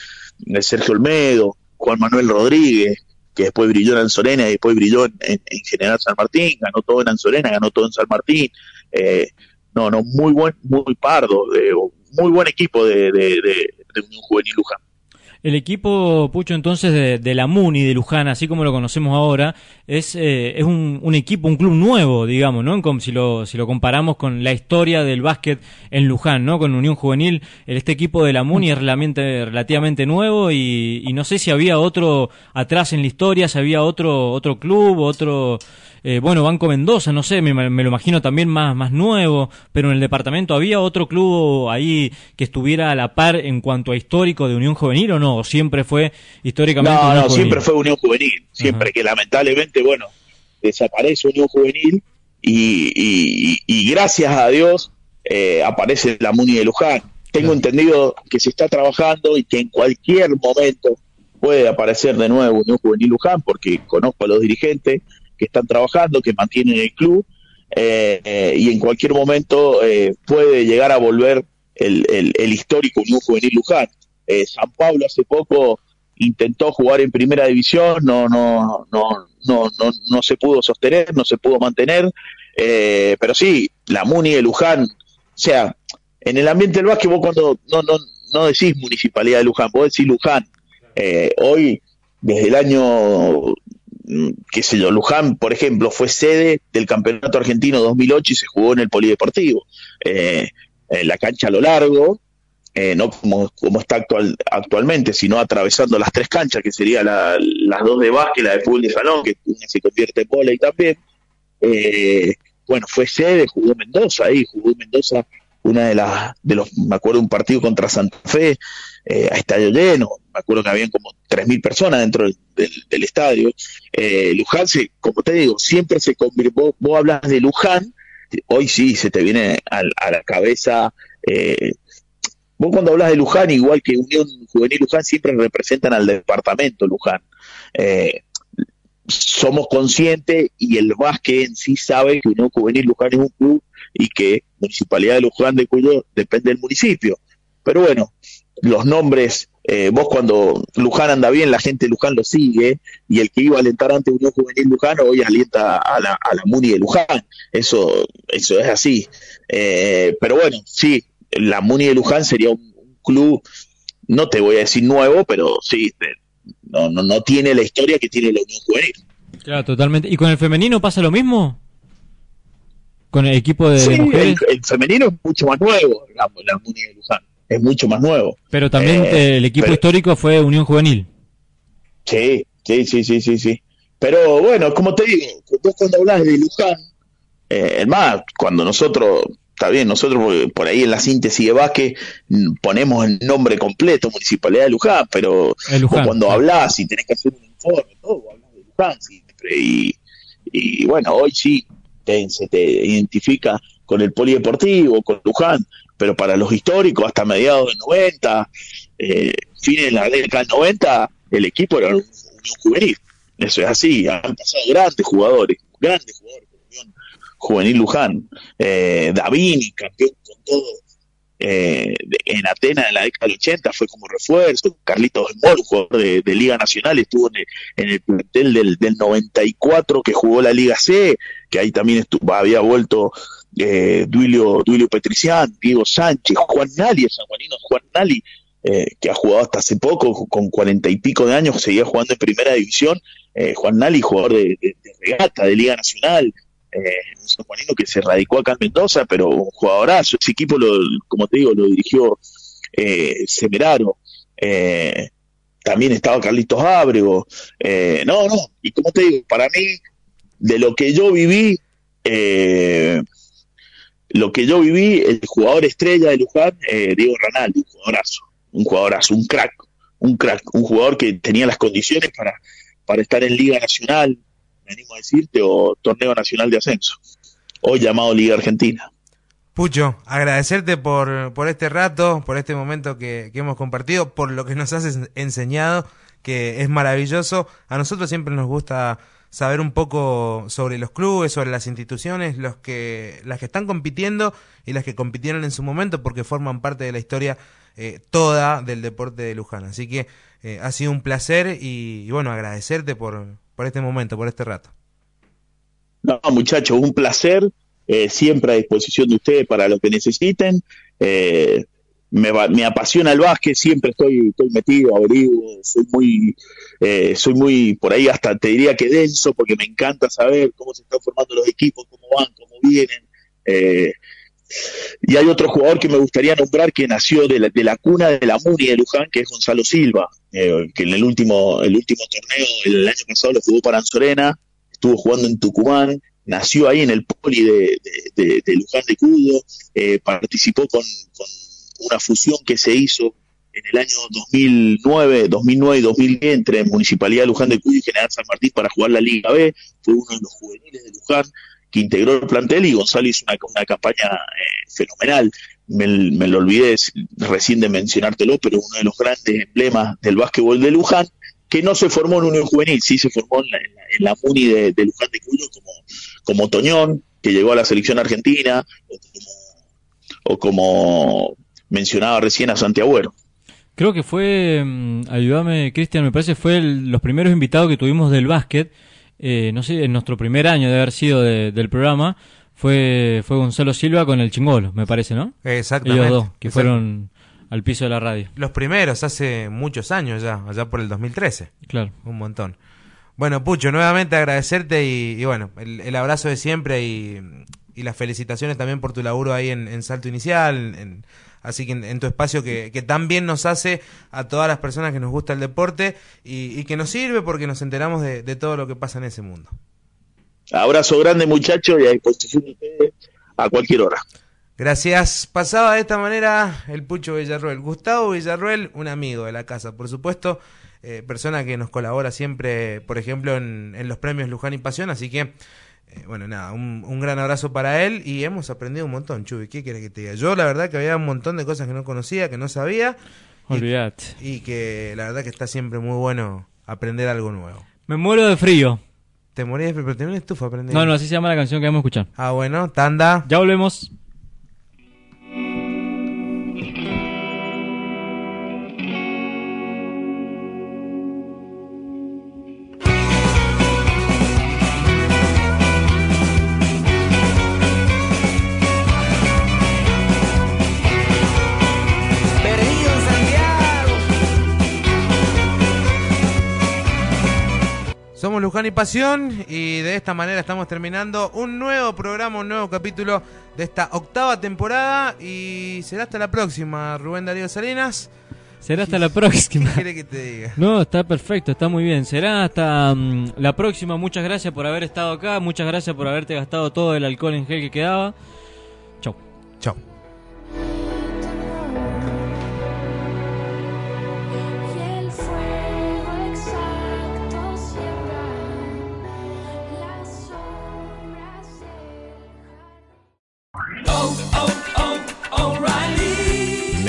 Speaker 11: eh, Sergio Olmedo, Juan Manuel Rodríguez, que después brilló en Anzorena y después brilló en, en- en General San Martín, ganó todo en Anzorena, ganó todo en San Martín. Eh, no, no, muy buen, muy pardo, de- muy buen equipo de, de, de, de Unión Juvenil Luján.
Speaker 8: El equipo, Pucho, entonces, de, de la Muni, de Luján, así como lo conocemos ahora, es, eh, es un, un equipo, un club nuevo, digamos, ¿no? Si lo, si lo comparamos con la historia del básquet en Luján, ¿no? Con Unión Juvenil, este equipo de la Muni es relativamente, relativamente nuevo y, y no sé si había otro atrás en la historia, si había otro, otro club, otro, eh, bueno, Banco Mendoza, no sé, me, me lo imagino también más, más nuevo, pero en el departamento había otro club ahí que estuviera a la par en cuanto a histórico de Unión Juvenil o no, o siempre fue históricamente
Speaker 11: No,
Speaker 8: Unión
Speaker 11: no,
Speaker 8: Juvenil?
Speaker 11: siempre fue Unión Juvenil, siempre que lamentablemente, bueno, desaparece Unión Juvenil y, y- y gracias a Dios eh, aparece la Muni de Luján. Tengo entendido que se está trabajando y que en cualquier momento puede aparecer de nuevo Unión Juvenil Luján, porque conozco a los dirigentes que están trabajando, que mantienen el club, eh, eh, y en cualquier momento eh, puede llegar a volver el, el- el histórico Unión Juvenil Luján. Eh, San Pablo hace poco intentó jugar en primera división, no, no, no, no, no, no se pudo sostener, no se pudo mantener, pero sí, la Muni de Luján, o sea, en el ambiente del básquet vos cuando no, no, no decís municipalidad de Luján, vos decís Luján. Hoy, desde el año, qué sé yo, Luján, por ejemplo, fue sede del Campeonato Argentino 2008 y se jugó en el Polideportivo. Eh, en la cancha a lo largo, eh, no como, como está actual, actualmente, sino atravesando las tres canchas, que serían la- las dos de básquet, la de fútbol de salón, que se convierte en y también. Eh, bueno, fue sede, jugó Mendoza ahí, jugó Mendoza una de las, de los, me acuerdo un partido contra Santa Fe, eh, a estadio lleno, me acuerdo que habían como 3.000 personas dentro del, del- del estadio. Eh, Luján, se, como te digo, siempre se convirtió, vos, vos hablas de Luján, hoy sí se te viene al- a, la cabeza, eh, vos cuando hablas de Luján, igual que Unión Juvenil Luján, siempre representan al departamento Luján. Eh, somos conscientes y el básquet en sí sabe que Unión Juvenil Luján es un club y que Municipalidad de Luján de Cuyo depende del municipio. Pero bueno, los nombres, eh, vos cuando Luján anda bien, la gente de Luján lo sigue, y el que iba a alentar antes Unión Juvenil Luján hoy alienta a la, a la Muni de Luján. Eso, eso es así. Eh, pero bueno, sí, la Muni de Luján sería un, club, no te voy a decir nuevo, pero sí, no, no, no tiene la historia que tiene la Unión Juvenil.
Speaker 8: Claro, totalmente. ¿Y con el femenino pasa lo mismo? ¿Con el equipo de,
Speaker 11: Sí, el,
Speaker 8: mujeres?
Speaker 11: el femenino es mucho más nuevo, digamos, la Muni de Luján. Es mucho más nuevo.
Speaker 8: Pero también
Speaker 11: Eh,
Speaker 8: eh, el equipo
Speaker 11: pero-
Speaker 8: histórico fue Unión Juvenil.
Speaker 11: Sí, sí, sí, sí, sí, sí. Pero bueno, como te digo, vos cuando hablas de Luján, eh, es más, cuando nosotros, está bien, nosotros por- por ahí en la síntesis de mm, ponemos el nombre completo, Municipalidad de Luján, pero
Speaker 8: Luján,
Speaker 11: cuando
Speaker 8: sí.
Speaker 11: hablas y tenés que hacer un informe, todo, hablas de Luján siempre. Y, y bueno, hoy sí se te identifica con el polideportivo, con Luján, pero para los históricos, hasta mediados del 90, eh, fines de la década del 90, el equipo era un, juvenil. Eso es así, han pasado grandes jugadores, grandes jugadores Unión Juvenil Luján. Eh, Davini, campeón con todo. Eh, en Atenas en la década del 80 fue como refuerzo. Carlitos Mol, jugador de, de Liga Nacional, estuvo en el, en el plantel del, del 94 que jugó la Liga C, que ahí también había vuelto eh, Duilio, Duilio Diego Sánchez, Juan Nali, el sanjuanino Juan Nali, eh, que ha jugado hasta hace poco, con cuarenta y pico de años, seguía jugando en primera división. Eh, Juan Nali, jugador de, regata, de Liga Nacional, eh, un sanjuanino que se radicó acá en Mendoza, pero un jugadorazo. Ese equipo, lo, como te digo, lo dirigió eh, Semeraro. También estaba Carlitos Ábrego. No, no, y como te digo, para mí, de lo que yo viví, eh, lo que yo viví, el jugador estrella de Luján, eh, Diego Ranaldi, un jugadorazo, un jugadorazo, un crack, un crack, un jugador que tenía las condiciones para, para estar en Liga Nacional, me animo a decirte, o Torneo Nacional de Ascenso, hoy llamado Liga Argentina.
Speaker 7: Pucho, agradecerte por, por este rato, por este momento que, que hemos compartido, por lo que nos has en- enseñado que es maravilloso. A nosotros siempre nos gusta saber un poco sobre los clubes, sobre las instituciones, los que, las que están compitiendo y las que compitieron en su momento porque forman parte de la historia eh, toda del deporte de Luján. Así que eh, ha sido un placer y, bueno, agradecerte por, por este momento, por este rato.
Speaker 11: No, muchachos, un placer. eh, siempre a disposición de ustedes para lo que necesiten. Eh, me, me apasiona el básquet, siempre estoy, estoy metido, averiguo, soy muy, eh, soy muy, por ahí hasta te diría que denso, porque me encanta saber cómo se están formando los equipos, cómo van, cómo vienen. Eh, y hay otro jugador que me gustaría nombrar que nació de la, de la cuna de la Muni de Luján, que es Gonzalo Silva, eh, que en el último, el último torneo, el año pasado lo jugó para Anzorena, estuvo jugando en Tucumán, nació ahí en el poli de, de- Luján de Cuyo, eh, participó con una fusión que se hizo en el año 2009, 2009 y 2010 entre Municipalidad de Luján de Cuyo y General San Martín para jugar la Liga B, fue uno de los juveniles de Luján que integró el plantel y Gonzalo hizo una, una campaña eh, fenomenal. Me, me lo olvidé recién de mencionártelo, pero uno de los grandes emblemas del básquetbol de Luján, que no se formó en Unión Juvenil, sí se formó en la, en la, Muni de, Luján de Cuyo como, como Toñón, que llegó a la selección argentina, o como mencionaba recién a Santiago.
Speaker 8: Creo que fue, mm, ayúdame Cristian, me parece fue el- los primeros invitados que tuvimos del básquet, eh, no sé, en nuestro primer año de haber sido de- del programa, fue, fue Gonzalo Silva con el Chingolo, me parece, ¿no?
Speaker 7: Exactamente.
Speaker 8: Ellos dos, que fueron al piso de la radio.
Speaker 7: Los primeros, hace muchos años ya, allá por el 2013.
Speaker 8: Claro.
Speaker 7: Un montón. Bueno, Pucho, nuevamente agradecerte y, y bueno, el, el abrazo de siempre y, y las felicitaciones también por tu laburo ahí en, en Salto Inicial, en- así que en, en tu espacio que, que tan bien nos hace a todas las personas que nos gusta el deporte y, y que nos sirve porque nos enteramos de, de todo lo que pasa en ese mundo.
Speaker 11: Abrazo grande muchachos y a disposición de ustedes a cualquier hora.
Speaker 7: Gracias. Pasaba de esta manera el Pucho Villarruel. Gustavo Villarruel, un amigo de la casa, por supuesto, eh, persona que nos colabora siempre, por ejemplo, en, en los premios Luján y Pasión. Así que, eh, bueno, nada, un, un gran abrazo para él y hemos aprendido un montón, Chubi. ¿Qué quieres que te diga? Yo, la verdad, que había un montón de cosas que no conocía, que no sabía. y-
Speaker 8: Olvídate.
Speaker 7: Y, que la verdad que está siempre muy bueno aprender algo nuevo.
Speaker 8: Me muero de frío.
Speaker 7: Te morí de frío, pero tenés una estufa aprender.
Speaker 8: No, no, así se llama la canción que vamos a escuchar.
Speaker 7: Ah, bueno, tanda.
Speaker 8: Ya volvemos.
Speaker 7: Somos Luján y Pasión y de esta manera estamos terminando un nuevo programa, un nuevo capítulo de esta octava temporada y será hasta la próxima, Rubén Darío Salinas.
Speaker 8: Será hasta la próxima.
Speaker 7: ¿Qué quiere que te diga?
Speaker 8: No, está perfecto, está muy bien. Será hasta mm, la próxima. Muchas gracias por haber estado acá. Muchas gracias por haberte gastado todo el alcohol en gel que quedaba. Chau.
Speaker 7: Chau.